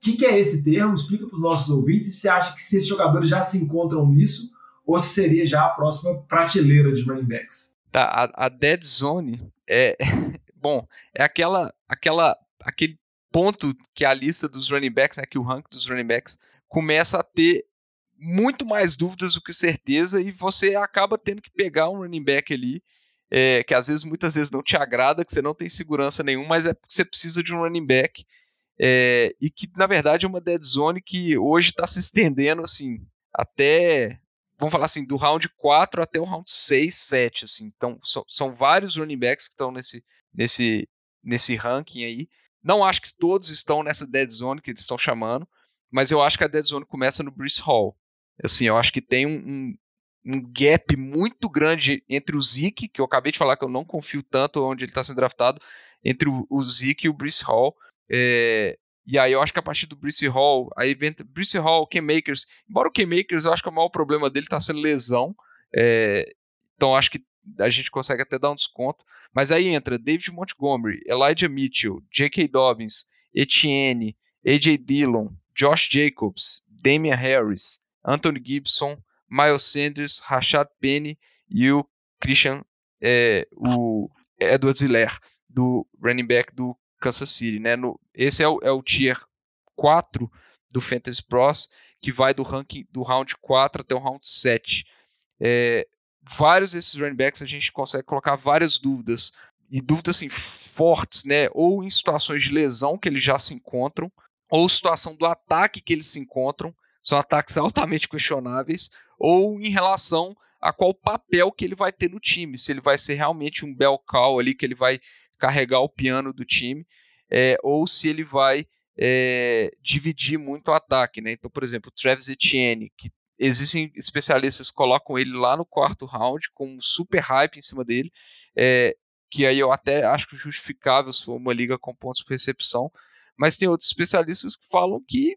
o que, que, é esse termo? Explica para os nossos ouvintes. E você acha que se esses jogadores já se encontram nisso ou se seria já a próxima prateleira de running backs? Tá, a, a dead zone é [LAUGHS] bom, é aquela, aquela, aquele ponto que a lista dos running backs, né, que o rank dos running backs começa a ter muito mais dúvidas do que certeza e você acaba tendo que pegar um running back ali é, que às vezes, muitas vezes não te agrada, que você não tem segurança nenhuma, mas é porque você precisa de um running back é, e que na verdade é uma dead zone que hoje está se estendendo assim até vamos falar assim do round 4 até o round 6, 7 assim. Então são, são vários running backs que estão nesse nesse nesse ranking aí não acho que todos estão nessa dead zone que eles estão chamando, mas eu acho que a dead zone começa no Bruce Hall. Assim, eu acho que tem um, um, um gap muito grande entre o Zeke, que eu acabei de falar que eu não confio tanto onde ele está sendo draftado, entre o, o Zeke e o Bruce Hall. É, e aí eu acho que a partir do Bruce Hall, aí vem Bruce Hall, Ken Makers, embora o Ken Makers, eu acho que o maior problema dele está sendo lesão. É, então acho que a gente consegue até dar um desconto. Mas aí entra David Montgomery, Elijah Mitchell, J.K. Dobbins, Etienne, A.J. Dillon, Josh Jacobs, Damian Harris, Anthony Gibson, Miles Sanders, Rashad Penny e o Christian, é, o Edward Ziller, do running back do Kansas City. Né? No, esse é o, é o tier 4 do Fantasy Pros, que vai do ranking do round 4 até o round 7. É, vários desses running backs a gente consegue colocar várias dúvidas. E dúvidas assim, fortes, né? Ou em situações de lesão que eles já se encontram, ou situação do ataque que eles se encontram. são ataques [LAUGHS] altamente questionáveis, ou em relação a qual papel que ele vai ter no time, se ele vai ser realmente um bel cow ali, que ele vai carregar o piano do time, é, ou se ele vai é, dividir muito o ataque. Né? Então, por exemplo, o Travis Etienne, que existem especialistas que colocam ele lá no quarto round, com um super hype em cima dele, é, que aí eu até acho justificável se for uma liga com pontos por recepção, mas tem outros especialistas que falam que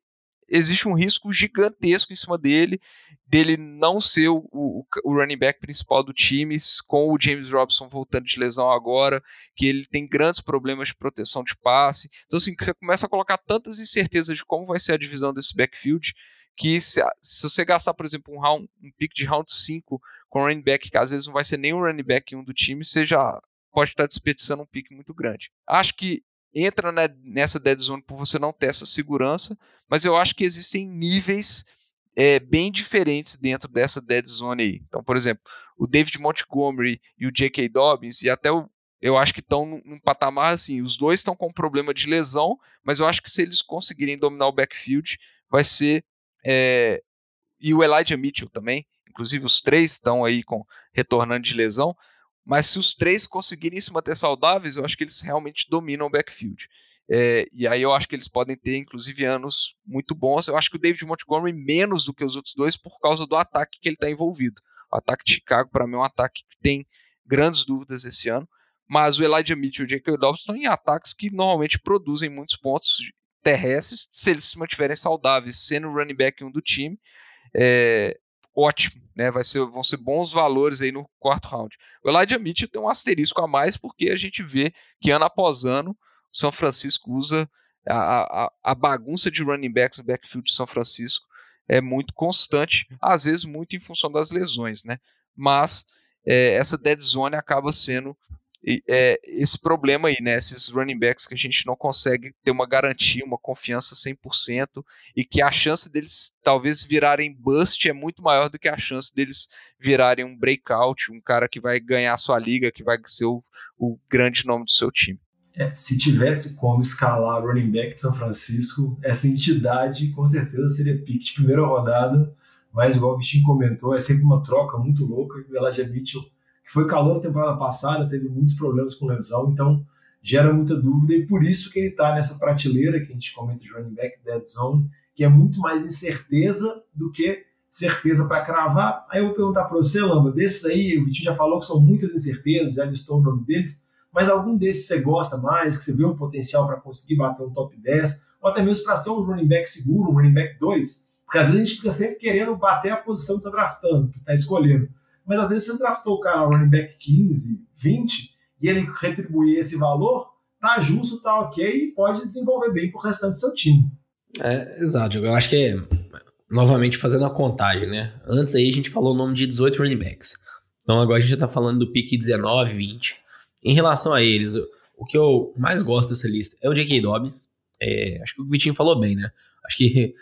existe um risco gigantesco em cima dele, dele não ser o, o, o, running back principal do time, com o James Robson voltando de lesão agora, que ele tem grandes problemas de proteção de passe. Então, assim, você começa a colocar tantas incertezas de como vai ser a divisão desse backfield, que se, se você gastar, por exemplo, um, round, um pick de round 5 com running back, que às vezes não vai ser nem o running back um do time, você já pode estar desperdiçando um pick muito grande. Acho que entra né, nessa dead zone por você não ter essa segurança, mas eu acho que existem níveis é, bem diferentes dentro dessa dead zone aí. Então, por exemplo, o David Montgomery e o J.K. Dobbins, e até o, eu acho que estão num, num, patamar assim, os dois estão com problema de lesão, mas eu acho que se eles conseguirem dominar o backfield, vai ser. É, e o Elijah Mitchell também, inclusive os três estão aí com retornando de lesão, mas se os três conseguirem se manter saudáveis, eu acho que eles realmente dominam o backfield. É, e aí eu acho que eles podem ter, inclusive, anos muito bons. Eu acho que o David Montgomery menos do que os outros dois por causa do ataque que ele está envolvido. O ataque de Chicago, para mim, é um ataque que tem grandes dúvidas esse ano. Mas o Elijah Mitchell e o J.K. Dobbs estão em ataques que normalmente produzem muitos pontos terrestres se eles se mantiverem saudáveis, sendo o running back um do time. É, ótimo, né? Vai ser, vão ser bons valores aí no quarto round. O Elijah Mitchell tem um asterisco a mais porque a gente vê que ano após ano o São Francisco usa a, a, a bagunça de running backs no backfield de São Francisco é muito constante, às vezes muito em função das lesões, né? Mas é, essa dead zone acaba sendo é, esse problema aí, né? Esses running backs que a gente não consegue ter uma garantia, uma confiança 100% e que a chance deles talvez virarem bust é muito maior do que a chance deles virarem um breakout, um cara que vai ganhar a sua liga, que vai ser o, o grande nome do seu time. É, se tivesse como escalar running back de São Francisco, essa entidade com certeza seria pique de primeira rodada, mas igual o Vitinho comentou, é sempre uma troca muito louca. O Elijah Mitchell que foi calor da temporada passada, teve muitos problemas com lesão, então gera muita dúvida e por isso que ele está nessa prateleira que a gente comenta de running back dead zone, que é muito mais incerteza do que certeza para cravar. Aí eu vou perguntar para você, Lamba, desses aí, o Vitinho já falou que são muitas incertezas, já listou o nome deles, mas algum desses você gosta mais, que você vê um potencial para conseguir bater um top 10, ou até mesmo para ser um running back seguro, um running back 2? Porque às vezes a gente fica sempre querendo bater a posição que está draftando, que está escolhendo. Mas às vezes você draftou o cara running back 15, 20, e ele retribuir esse valor, tá justo, tá ok, e pode desenvolver bem pro restante do seu time. É, exato. Eu acho que é, novamente, fazendo a contagem, né? Antes aí a gente falou o nome de 18 running backs. Então agora a gente já tá falando do pique 19, 20. Em relação a eles, o que eu mais gosto dessa lista é o J.K. Dobbs. É, acho que o Vitinho falou bem, né? Acho que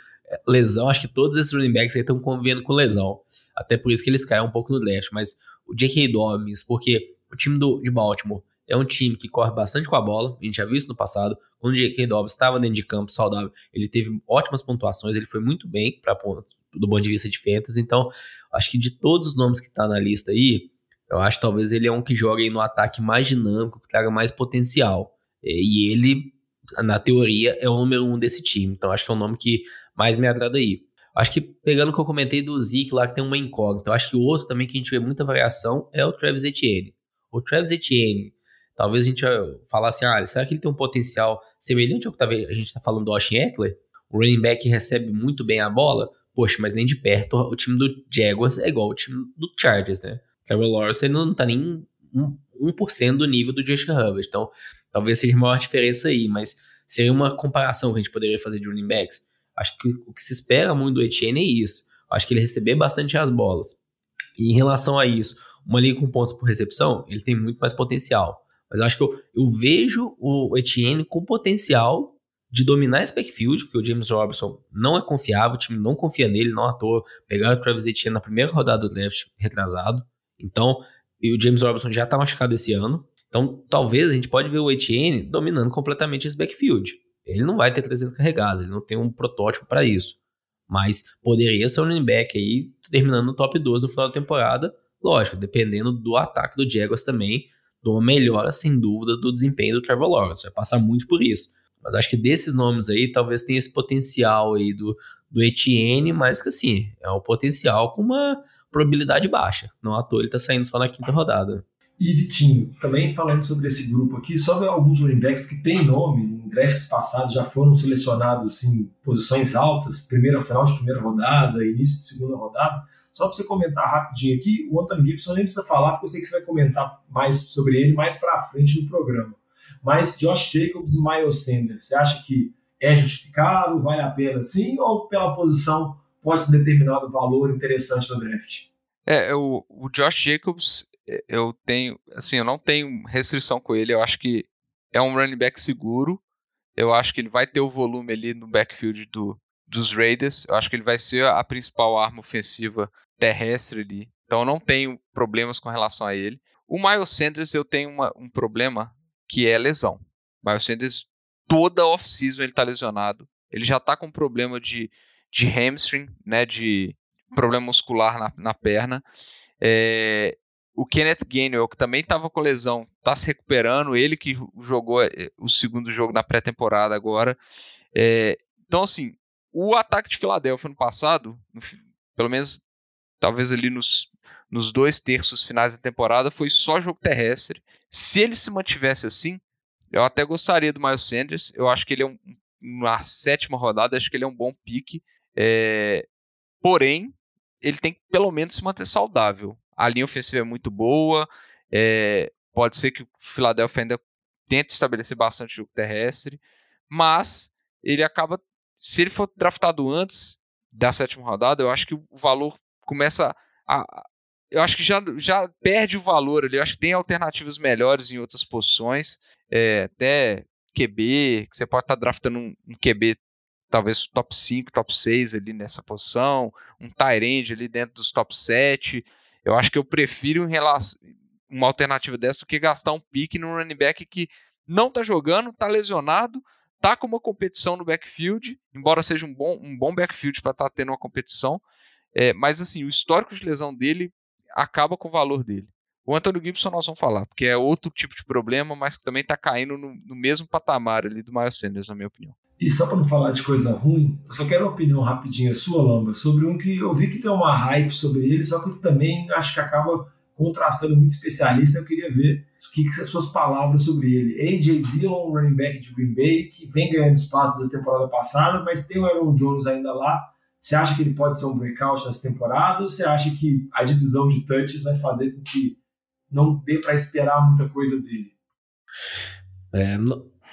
lesão, acho que todos esses running backs aí estão convivendo com lesão. Até por isso que eles caem um pouco no draft. Mas o J.K. Dobbins, porque o time do, de Baltimore é um time que corre bastante com a bola. A gente já viu isso no passado. Quando o J.K. Dobbins estava dentro de campo saudável, ele teve ótimas pontuações, ele foi muito bem para do ponto de vista de fantasy. Então, acho que de todos os nomes que está na lista aí, eu acho que talvez ele é um que joga aí no ataque mais dinâmico, que traga mais potencial. E ele na teoria, é o número um desse time. Então acho que é o nome que mais me agrada aí. Acho que pegando o que eu comentei do Zeke lá, que tem uma incógnita, acho que o outro também que a gente vê muita variação é o Travis Etienne. O Travis Etienne, talvez a gente falar assim, ah, será que ele tem um potencial semelhante ao que a gente está falando do Austin Eckler? O running back recebe muito bem a bola? Poxa, mas nem de perto o time do Jaguars é igual o time do Chargers, né? Trevor Lawrence não tá nem 1% do nível do Justin Herbert. Então, talvez seja a maior diferença aí, mas seria uma comparação que a gente poderia fazer de running backs. Acho que o que se espera muito do Etienne é isso. Acho que ele receber bastante as bolas. E em relação a isso, uma liga com pontos por recepção, ele tem muito mais potencial. Mas acho que eu, eu vejo o Etienne com potencial de dominar esse backfield, porque o James Robinson não é confiável, o time não confia nele, não à toa. Pegaram o Travis Etienne na primeira rodada do draft retrasado. Então, e o James Robinson já está machucado esse ano. Então, talvez a gente pode ver o Etienne dominando completamente esse backfield. Ele não vai ter 300 carregados, ele não tem um protótipo para isso. Mas poderia ser um running back aí terminando no top 12 no final da temporada. Lógico, dependendo do ataque do Jaguars também, de uma melhora, sem dúvida, do desempenho do Trevor Lawrence. Vai passar muito por isso. Mas acho que desses nomes aí, talvez tenha esse potencial aí do, do Etienne, mas que assim, é um potencial com uma probabilidade baixa. Não à toa ele tá saindo só na quinta rodada. E Vitinho, também falando sobre esse grupo aqui, só alguns running backs que têm nome, em drafts passados já foram selecionados em posições altas, primeira final de primeira rodada, início de segunda rodada. Só para você comentar rapidinho aqui, o Anthony Gibson nem precisa falar, porque eu sei que você vai comentar mais sobre ele mais para frente no programa. Mas Josh Jacobs e Miles Sanders, você acha que é justificado, vale a pena sim, ou pela posição pode ter determinado valor interessante no draft? É, o, o Josh Jacobs, eu tenho, assim, eu não tenho restrição com ele. Eu acho que é um running back seguro. Eu acho que ele vai ter o volume ali no backfield do, dos Raiders. Eu acho que ele vai ser a principal arma ofensiva terrestre ali. Então eu não tenho problemas com relação a ele. O Miles Sanders eu tenho uma, um problema que é lesão. O Miles Sanders toda off-season ele está lesionado. Ele já está com problema de, de hamstring, né, de problema muscular na, na perna. É, o Kenneth Gainwell, que também estava com lesão, está se recuperando. Ele que jogou é, o segundo jogo na pré-temporada agora. É, então, assim, o ataque de Filadélfia no passado, pelo menos talvez ali nos, nos dois terços finais da temporada, foi só jogo terrestre. Se ele se mantivesse assim, eu até gostaria do Miles Sanders. Eu acho que ele é um, na sétima rodada, acho que ele é um bom pique. É, porém, ele tem que pelo menos se manter saudável a linha ofensiva é muito boa. É, pode ser que o Philadelphia ainda tente estabelecer bastante jogo terrestre, mas ele acaba, se ele for draftado antes da sétima rodada, eu acho que o valor começa a, eu acho que já, já perde o valor ali. Eu acho que tem alternativas melhores em outras posições, é, até QB, que você pode estar tá draftando um, um QB talvez top 5, top 6 ali nessa posição, um Tyrande ali dentro dos top 7. Eu acho que eu prefiro uma alternativa dessa do que gastar um pique num running back que não está jogando, está lesionado, está com uma competição no backfield, embora seja um bom, um bom backfield para estar tá tendo uma competição. É, mas assim, o histórico de lesão dele acaba com o valor dele. O Antônio Gibson nós vamos falar, porque é outro tipo de problema, mas que também está caindo no, no, mesmo patamar ali do Miles Sanders, na minha opinião. E só para não falar de coisa ruim, eu só quero uma opinião rapidinha sua, Lamba, sobre um que eu vi que tem uma hype sobre ele, só que também acho que acaba contrastando muito especialista. Eu queria ver o que, que são suas palavras sobre ele. AJ Dillon, running back de Green Bay, que vem ganhando espaço da temporada passada, mas tem o Aaron Jones ainda lá. Você acha que ele pode ser um breakout nessa temporada ou você acha que a divisão de touches vai fazer com que não dê para esperar muita coisa dele? É,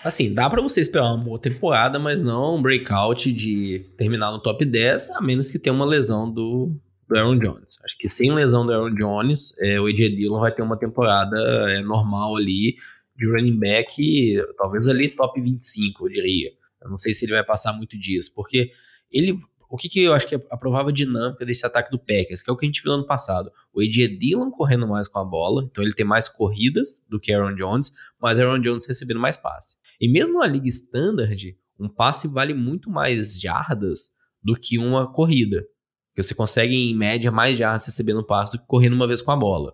Assim, dá para você esperar uma boa temporada, mas não um breakout de terminar no top 10, a menos que tenha uma lesão do, do Aaron Jones. Acho que sem lesão do Aaron Jones, é, o AJ Dillon vai ter uma temporada é, normal ali de running back, talvez ali top 25, eu diria. Eu não sei se ele vai passar muito disso, porque ele o que, que eu acho que é a provável dinâmica desse ataque do Packers, que é o que a gente viu ano passado. O AJ Dillon correndo mais com a bola, então ele tem mais corridas do que Aaron Jones, mas Aaron Jones recebendo mais passe. E mesmo na liga standard, um passe vale muito mais jardas do que uma corrida. Porque você consegue, em média, mais jardas recebendo um passe do que correndo uma vez com a bola.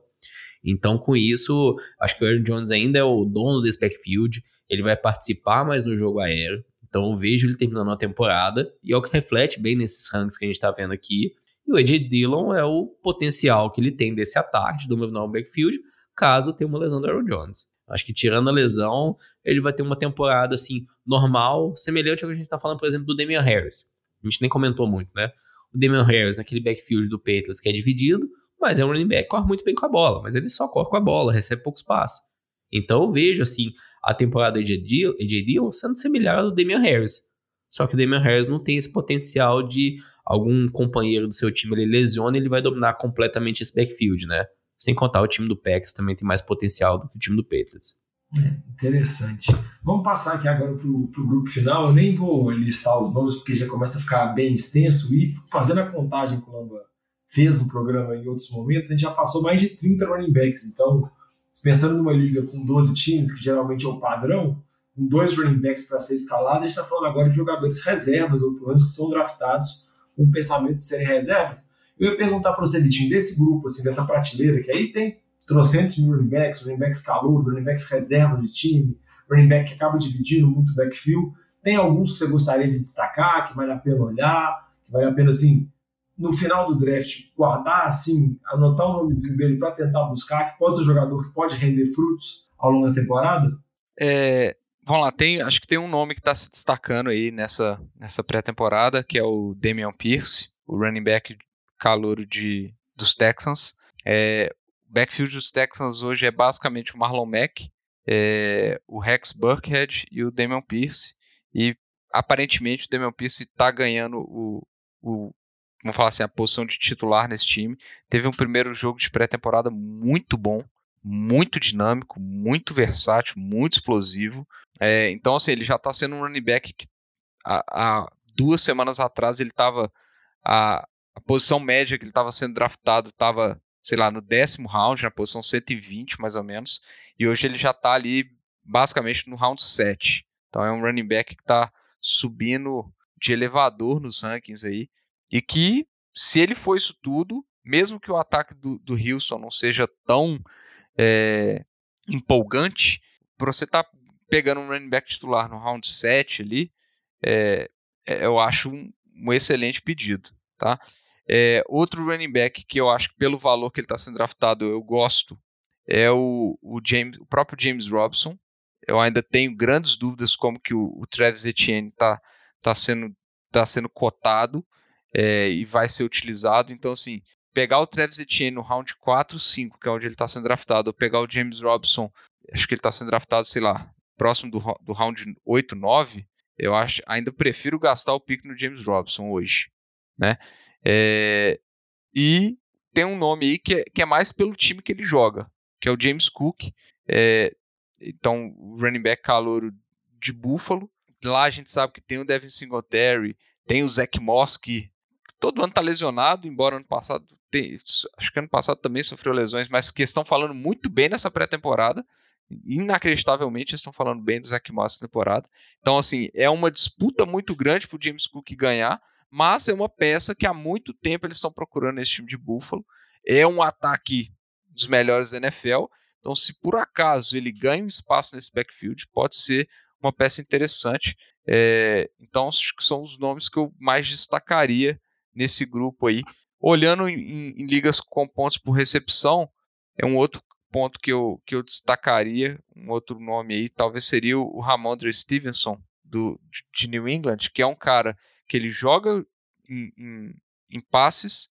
Então, com isso, acho que o Aaron Jones ainda é o dono desse backfield. Ele vai participar mais no jogo aéreo. Então eu vejo ele terminando a temporada e é o que reflete bem nesses ranks que a gente está vendo aqui. E o AJ Dillon é o potencial que ele tem desse ataque do novo backfield, caso tenha uma lesão do Aaron Jones. Acho que tirando a lesão, ele vai ter uma temporada assim normal, semelhante ao que a gente está falando, por exemplo, do Damian Harris. A gente nem comentou muito, né? O Damian Harris naquele backfield do Patriots que é dividido, mas é um running back, corre muito bem com a bola, mas ele só corre com a bola, recebe poucos passes. Então eu vejo assim a temporada de AJ Dillon sendo similar ao Damian Harris. Só que o Damian Harris não tem esse potencial de algum companheiro do seu time ele lesiona e ele vai dominar completamente esse backfield, né? Sem contar o time do Packers também tem mais potencial do que o time do Patriots. É, interessante. Vamos passar aqui agora para o grupo final. Eu nem vou listar os nomes porque já começa a ficar bem extenso e fazendo a contagem que o Lamba fez no programa em outros momentos, a gente já passou mais de 30 running backs. Então, pensando numa liga com 12 times, que geralmente é o padrão, com dois running backs para ser escalado, a gente está falando agora de jogadores reservas, ou pelo menos que são draftados um pensamento de serem reservas. Eu ia perguntar para você, Vitinho, desse grupo, assim, dessa prateleira, que aí tem trocentos mil running backs, running backs calouros, running backs reservas de time, running back que acaba dividindo muito backfield. Tem alguns que você gostaria de destacar, que vale a pena olhar, que vale a pena, assim, no final do draft, guardar, assim, anotar o nomezinho dele para tentar buscar, que pode ser um jogador que pode render frutos ao longo da temporada? É, vamos lá, tem, acho que tem um nome que está se destacando aí nessa, nessa pré-temporada, que é o Damian Pierce, o running back calouro de, dos Texans. É, o backfield dos Texans hoje é basicamente o Marlon Mack, é, o Rex Burkhead e o Damian Pierce. E aparentemente o Damian Pierce está ganhando o, o, vamos falar assim, a posição de titular nesse time. Teve um primeiro jogo de pré-temporada muito bom, muito dinâmico, muito versátil, muito explosivo. É, então, assim, ele já está sendo um running back que há, duas semanas atrás ele estava. A, a posição média que ele estava sendo draftado estava, sei lá, no décimo round, na posição 120 mais ou menos. E hoje ele já está ali basicamente no round 7. Então é um running back que está subindo de elevador nos rankings aí. E que, se ele for isso tudo, mesmo que o ataque do, do Houston não seja tão é, empolgante, para você estar tá pegando um running back titular no round 7 ali, é, é, eu acho um, um, excelente pedido. Tá? É, outro running back que eu acho que pelo valor que ele está sendo draftado eu gosto é o, o, James, o próprio James Robson. Eu ainda tenho grandes dúvidas como que o, o Travis Etienne está tá sendo, tá sendo cotado é, e vai ser utilizado. Então, assim, pegar o Travis Etienne no round 4, 5, que é onde ele está sendo draftado, ou pegar o James Robson, acho que ele está sendo draftado, sei lá, próximo do, do round 8, 9, eu acho, ainda prefiro gastar o pick no James Robson hoje, né? É, e tem um nome aí que é, que é mais pelo time que ele joga, que é o James Cook. É, então, running back calouro de Buffalo. Lá a gente sabe que tem o Devin Singletary, tem o Zach Moss, que todo ano está lesionado, embora ano passado, tem, acho que ano passado também sofreu lesões, mas que estão falando muito bem nessa pré-temporada. Inacreditavelmente estão falando bem do Zach Moss nessa temporada. Então, assim, é uma disputa muito grande para o James Cook ganhar, mas é uma peça que há muito tempo eles estão procurando nesse time de Buffalo. É um ataque dos melhores da NFL. Então, se por acaso ele ganha um espaço nesse backfield, pode ser uma peça interessante. É, então, acho que são os nomes que eu mais destacaria nesse grupo aí. Olhando em, em, ligas com pontos por recepção, é um outro ponto que eu, que eu destacaria, um outro nome aí, talvez seria o Ramondre Stevenson, do, de New England, que é um cara que ele joga em, em, em passes,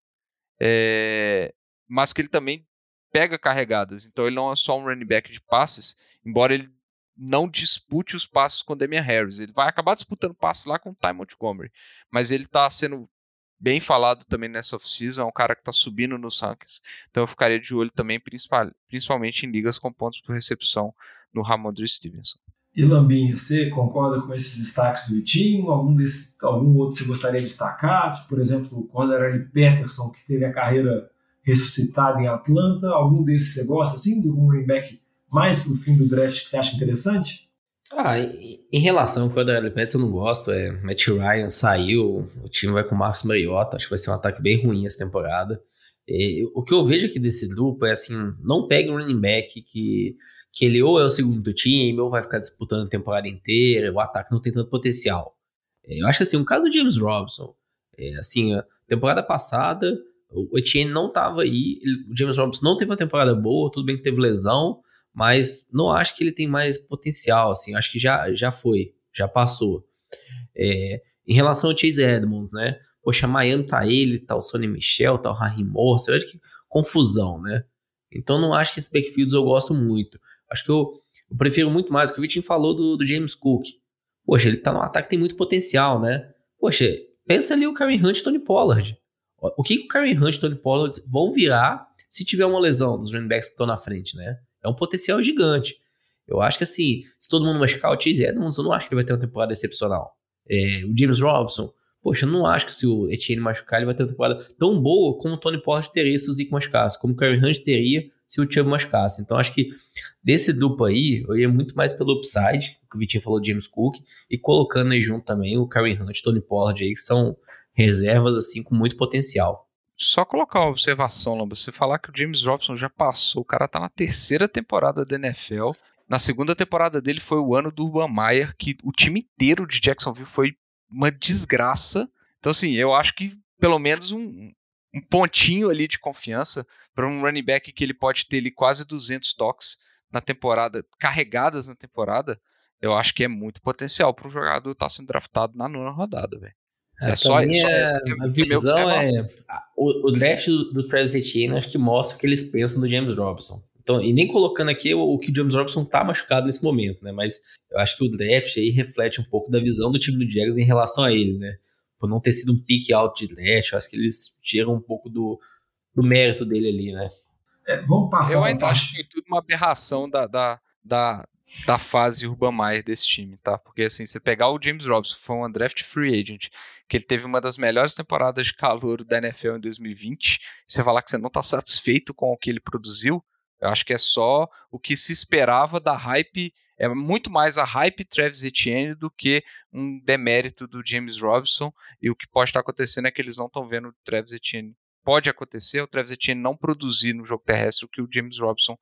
é, mas que ele também pega carregadas. Então ele não é só um running back de passes, embora ele não dispute os passes com Damian Harris. Ele vai acabar disputando passes lá com o Ty Montgomery, mas ele está sendo bem falado também nessa off-season, é um cara que está subindo nos rankings. Então eu ficaria de olho também, principal, principalmente em ligas com pontos por recepção, no Ramondre Stevenson. E Lambinha, você concorda com esses destaques do Vitinho? Algum, desse, algum outro você gostaria de destacar? Por exemplo, o Cordarelli Peterson, que teve a carreira ressuscitada em Atlanta. Algum desses você gosta, assim, do running back mais pro fim do draft que você acha interessante? Ah, em, relação ao Cordarelli Peterson, eu não gosto. É, Matt Ryan saiu, o time vai com o Marcos Mariota. Acho que vai ser um ataque bem ruim essa temporada. E, o que eu vejo aqui desse grupo é assim: não pegue um running back que que ele ou é o segundo do time, ou vai ficar disputando a temporada inteira, o ataque não tem tanto potencial. É, eu acho que assim, um caso do James Robson, é, assim, a temporada passada, o Etienne não estava aí, ele, o James Robson não teve uma temporada boa, tudo bem que teve lesão, mas não acho que ele tem mais potencial, assim, acho que já, já foi, já passou. É, em relação ao Chase Edmonds, né? Poxa, Miami tá ele, tá o Sonny Michel, tá o Harry Morse, olha que confusão, né? Então não acho que esses backfields eu gosto muito. Acho que eu, eu prefiro muito mais o que o Vitinho falou do, do, James Cook. Poxa, ele tá no ataque tem muito potencial, né? Poxa, pensa ali o Karen Hunt e Tony Pollard. O que, que o Karen Hunt e Tony Pollard vão virar se tiver uma lesão dos running backs que estão na frente, né? É um potencial gigante. Eu acho que assim, se todo mundo machucar o Chase Edmonds, eu não acho que ele vai ter uma temporada excepcional. É, o James Robson, poxa, eu não acho que se o Etienne machucar, ele vai ter uma temporada tão boa como o Tony Pollard teria se o Zico machucasse, como o Karen Hunt teria se o Chubb machucasse. Então acho que desse grupo aí, eu ia muito mais pelo upside, que o Vitinho falou de James Cook, e colocando aí junto também o Karen Hunt, Tony Pollard aí, que são reservas assim com muito potencial. Só colocar uma observação, Lamba. Você falar que o James Robson já passou, o cara tá na terceira temporada da NFL. Na segunda temporada dele foi o ano do Urban Meyer, que o time inteiro de Jacksonville foi uma desgraça. Então, assim, eu acho que pelo menos um, um pontinho ali de confiança para um running back que ele pode ter ali quase 200 toques na temporada, carregadas na temporada, eu acho que é muito potencial para um jogador estar tá sendo draftado na nona rodada, velho. É, é só, só é, a visão é o, o draft do, do Travis Etienne acho que mostra o que eles pensam do James Robinson. Então, e nem colocando aqui o, o, que o James Robinson tá machucado nesse momento, né? Mas eu acho que o draft aí reflete um pouco da visão do time do Jaguars em relação a ele, né? Por não ter sido um pick alto de draft, eu acho que eles tiram um pouco do, do mérito dele ali, né? É, vamos passar. Eu ainda acho que é tudo uma aberração da, da, da, da fase Urban Meyer desse time, tá? Porque assim, você pegar o James Robinson, foi um draft free agent, que ele teve uma das melhores temporadas de calor da NFL em 2020, você falar que você não está satisfeito com o que ele produziu, eu acho que é só o que se esperava da hype, é muito mais a hype Travis Etienne do que um demérito do James Robinson, e o que pode estar acontecendo é que eles não estão vendo o Travis Etienne. Pode acontecer o Travis Etienne não produzir no jogo terrestre o que o James Robinson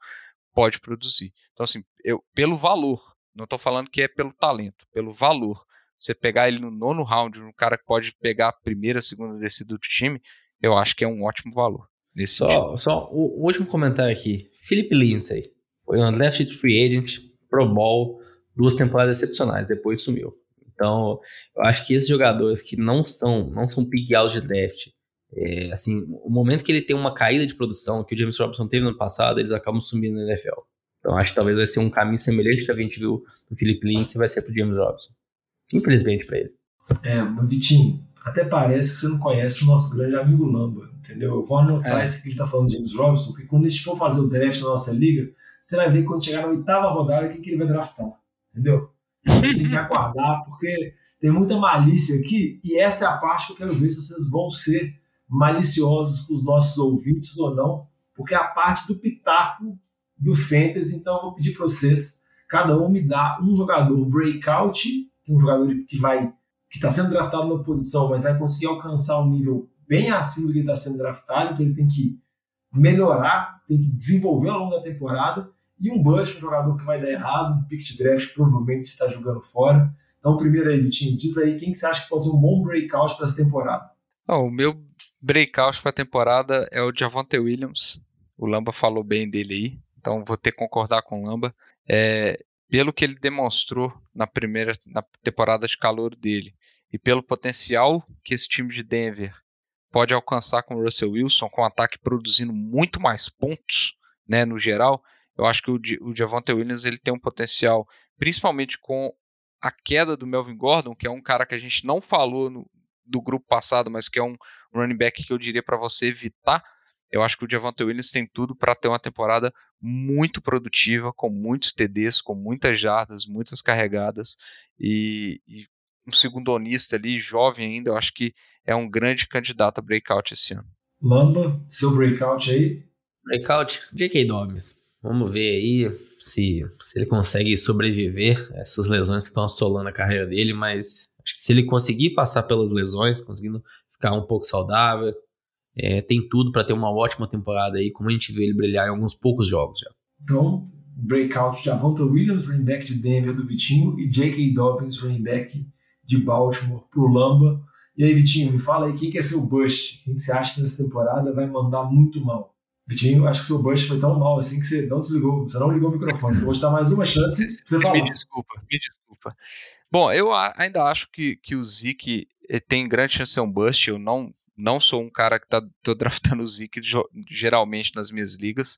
pode produzir. Então, assim, eu, pelo valor, não estou falando que é pelo talento, pelo valor. Você pegar ele no nono round, um cara que pode pegar a primeira, segunda descida do time, eu acho que é um ótimo valor. Nesse só, só o, o, último comentário aqui. Philip Lindsay foi um left free agent, Pro Bowl, duas temporadas excepcionais, depois sumiu. Então, eu acho que esses jogadores que não estão, não são big de draft, é, assim, o momento que ele tem uma caída de produção, que o James Robinson teve no ano passado, eles acabam subindo na NFL. Então acho que talvez vai ser um caminho semelhante que a gente viu no Philip Lindsay, vai ser pro James Robinson. Infelizmente para ele. É, Vitinho, até parece que você não conhece o nosso grande amigo Lamba, entendeu? Eu vou anotar é. esse que ele tá falando de James Robinson, porque quando a gente for fazer o draft na nossa liga, você vai ver quando chegar na oitava rodada quem que ele vai draftar, entendeu? Tem que aguardar, porque tem muita malícia aqui, e essa é a parte que eu quero ver se vocês vão ser maliciosos com os nossos ouvintes ou não, porque é a parte do pitaco do Fantasy, então eu vou pedir para vocês, cada um me dá um jogador breakout, que é um jogador que vai que está sendo draftado na posição, mas vai conseguir alcançar um nível bem acima do que está sendo draftado, então ele tem que melhorar, tem que desenvolver ao longo da temporada, e um Bush, um jogador que vai dar errado, um pick de draft provavelmente está jogando fora. Então, primeiro aí, Vitinho, diz aí quem que você acha que pode ser um bom breakout para essa temporada. Oh, o meu breakout para a temporada é o Javonte Williams. O Lamba falou bem dele aí, então vou ter que concordar com o Lamba. É, pelo que ele demonstrou na primeira na temporada de calor dele e pelo potencial que esse time de Denver pode alcançar com o Russell Wilson, com o ataque produzindo muito mais pontos, né, no geral, eu acho que o, o Javonte Williams ele tem um potencial, principalmente com a queda do Melvin Gordon, que é um cara que a gente não falou no, do grupo passado, mas que é um running back que eu diria para você evitar. Eu acho que o Javante Williams tem tudo para ter uma temporada muito produtiva, com muitos TDs, com muitas jardas, muitas carregadas e, e um segundonista ali, jovem ainda, eu acho que é um grande candidato a breakout esse ano. Lamba, seu breakout aí? Breakout, J.K. Dobbs. Vamos ver aí se, se ele consegue sobreviver a essas lesões que estão assolando a carreira dele, mas Acho que se ele conseguir passar pelas lesões, conseguindo ficar um pouco saudável, é, tem tudo para ter uma ótima temporada aí, como a gente vê ele brilhar em alguns poucos jogos já. Então, breakout de Avonta Williams, running back de Denver do Vitinho, e J.K. Dobbins, running back de Baltimore pro Lamba. E aí, Vitinho, me fala aí quem que é seu bust? Quem que você acha que nessa temporada vai mandar muito mal? Vitinho, acho que seu bust foi tão mal assim que você não desligou, você não ligou o microfone. Então, vou te dar mais uma chance você falar. Me desculpa, me desculpa. Bom, eu ainda acho que, que o Zeke eh, tem grande chance de ser um bust. Eu não, não sou um cara que tá, [LAUGHS] draftando o Zeke geralmente nas minhas ligas.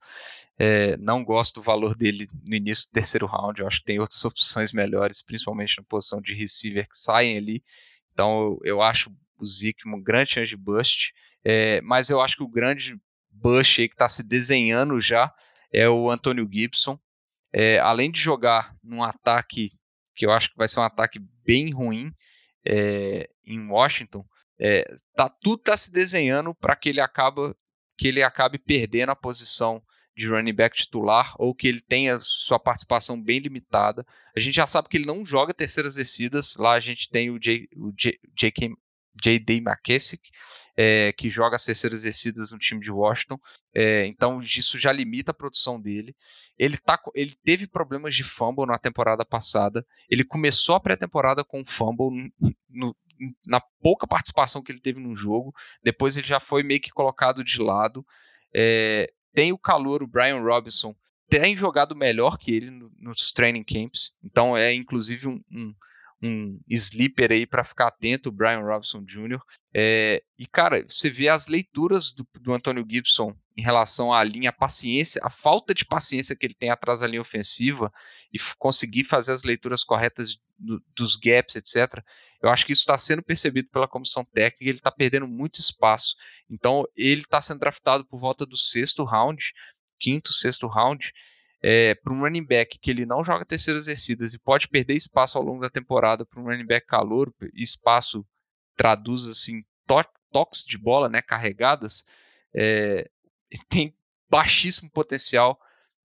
É, não gosto do valor dele no início do terceiro round. Eu acho que tem outras opções melhores, principalmente na posição de receiver que saem ali. Então eu, eu acho o Zeke uma grande chance de bust. É, mas eu acho que o grande bust aí que está se desenhando já é o Antonio Gibson. É, além de jogar num ataque que eu acho que vai ser um ataque bem ruim é, em Washington, é, tá, tudo está se desenhando para que ele acaba, que ele acabe perdendo a posição de running back titular ou que ele tenha sua participação bem limitada. A gente já sabe que ele não joga terceiras descidas. Lá a gente tem o. J.D. McKessick, é, que joga as terceiras exercidas no time de Washington. É, então isso já limita a produção dele. Ele, tá, ele teve problemas de fumble na temporada passada. Ele começou a pré-temporada com fumble no, na pouca participação que ele teve no jogo. Depois ele já foi meio que colocado de lado. É, tem o calor, o Brian Robinson, tem jogado melhor que ele nos training camps. Então é inclusive um, um um sleeper aí para ficar atento, o Brian Robinson Jr. É, e, cara, você vê as leituras do, do Antônio Gibson em relação à linha, a paciência, a falta de paciência que ele tem atrás da linha ofensiva e conseguir fazer as leituras corretas do, dos gaps, etc. Eu acho que isso está sendo percebido pela comissão técnica ele está perdendo muito espaço. Então, ele está sendo draftado por volta do sexto round, quinto, sexto round é, para um running back que ele não joga terceiras descidas e pode perder espaço ao longo da temporada para um running back calor, espaço traduz assim to toques de bola, né, carregadas, é, [LAUGHS] tem baixíssimo potencial.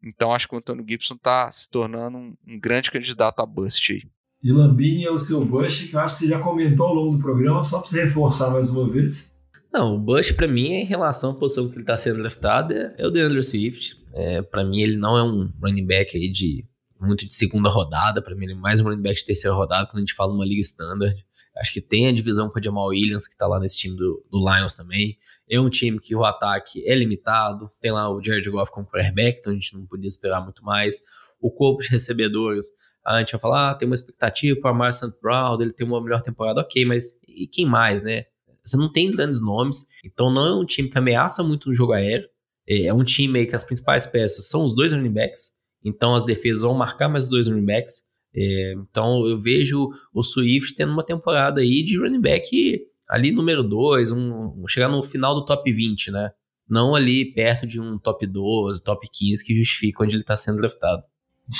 Então acho que o Antônio Gibson está se tornando um, um, grande candidato a bust aí. E Lambini é o seu bust, que eu acho que você já comentou ao longo do programa, só para você reforçar mais uma vez. Não, o bust para mim, em relação à posição que ele está sendo draftado, é, é o DeAndre Swift. É, para mim, ele não é um running back aí de muito de segunda rodada. Para mim, ele é mais um running back de terceira rodada quando a gente fala uma liga standard. Acho que tem a divisão com o Jamal Williams, que tá lá nesse time do, do, Lions também. É um time que o ataque é limitado. Tem lá o Jared Goff como quarterback, então a gente não podia esperar muito mais. O corpo de recebedores, a gente vai falar, ah, tem uma expectativa para St. Brown, ele tem uma melhor temporada, ok, mas e quem mais, né? Você não tem grandes nomes, então não é um time que ameaça muito no jogo aéreo. É, é um time aí que as principais peças são os dois running backs, então as defesas vão marcar mais os dois running backs. É, então eu vejo o Swift tendo uma temporada aí de running back ali número 2, um, chegar no final do top 20, né? Não ali perto de um top 12, top 15 que justifica onde ele está sendo draftado.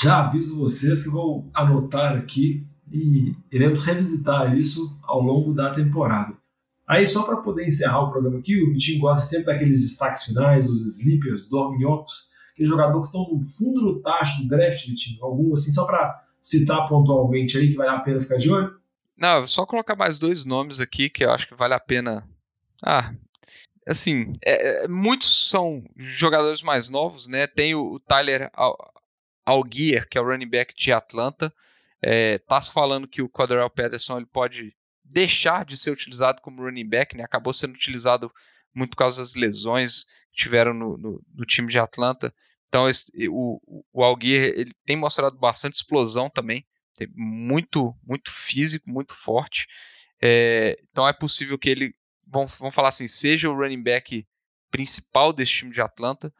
Já aviso vocês que vou anotar aqui e iremos revisitar isso ao longo da temporada. Aí, só para poder encerrar o programa aqui, o Vitinho gosta sempre daqueles destaques finais, os sleepers, dorminhocos, aquele jogador que estão no fundo do tacho do draft, Vitinho. Algum assim, só para citar pontualmente aí que vale a pena ficar de olho? Não, só colocar mais dois nomes aqui que eu acho que vale a pena. Ah, assim, é, é muitos são jogadores mais novos, né? Tem o, o Tyler Algier, que é o running back de Atlanta. É, tá se falando que o Cordell Patterson ele pode deixar de ser utilizado como running back, né? acabou sendo utilizado muito por causa das lesões que tiveram no, no, no time de Atlanta. Então esse, o, o ele tem mostrado bastante explosão também, muito muito físico, muito forte. É, então é possível que ele, vamos, falar assim, seja o running back principal desse time de Atlanta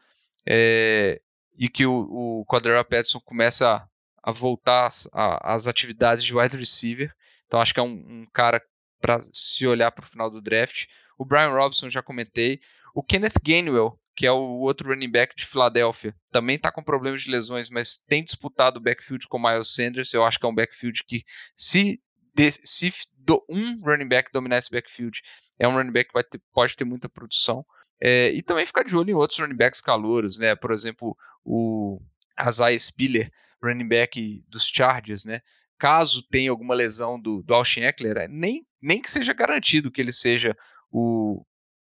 é, e que o, o Quadra Patterson comece a, a voltar às atividades de wide receiver então acho que é um, um cara para se olhar para o final do draft. O Brian Robson já comentei. O Kenneth Gainwell, que é o outro running back de Filadélfia, também está com problemas de lesões, mas tem disputado o backfield com o Miles Sanders. Eu acho que é um backfield que, se, se do, um running back dominar esse backfield, é um running back que ter, pode ter muita produção. É, e também ficar de olho em outros running backs calouros, né? Por exemplo, o Isaiah Spiller, running back dos Chargers, né? Caso tenha alguma lesão do, do Austin Eckler, é, nem, nem que seja garantido que ele seja o,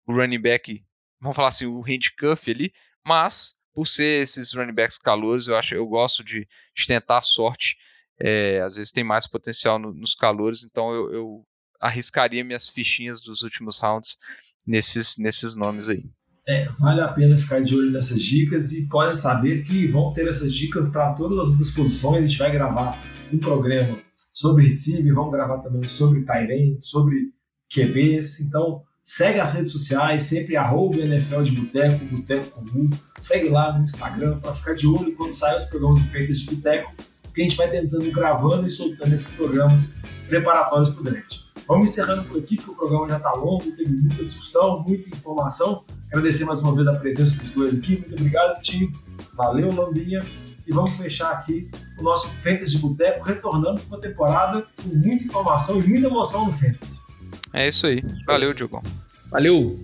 o running back, vamos falar assim, o handcuff ali, mas por ser esses running backs calores, eu acho eu gosto de, de tentar a sorte. É, às vezes tem mais potencial no, nos calores, então eu, eu, arriscaria minhas fichinhas dos últimos rounds nesses, nesses nomes aí. É, vale a pena ficar de olho nessas dicas e podem saber que vão ter essas dicas para todas as outras posições. A gente vai gravar um programa sobre receiver, vamos gravar também sobre Tyrene, sobre QBs. Então, segue as redes sociais, sempre arroba NFL de Boteco, Boteco Comum. Segue lá no Instagram para ficar de olho quando saem os programas feitos de Boteco, porque a gente vai tentando gravando e soltando esses programas preparatórios para o draft. Vamos encerrando por aqui, porque o programa já está longo, teve muita discussão, muita informação. Agradecer mais uma vez a presença dos dois aqui. Muito obrigado, time. Valeu, Lambinha e vamos fechar aqui o nosso Fantasy de Boteco, retornando para uma temporada com muita informação e muita emoção no Fantasy. É isso aí. Valeu, Diogão. Valeu!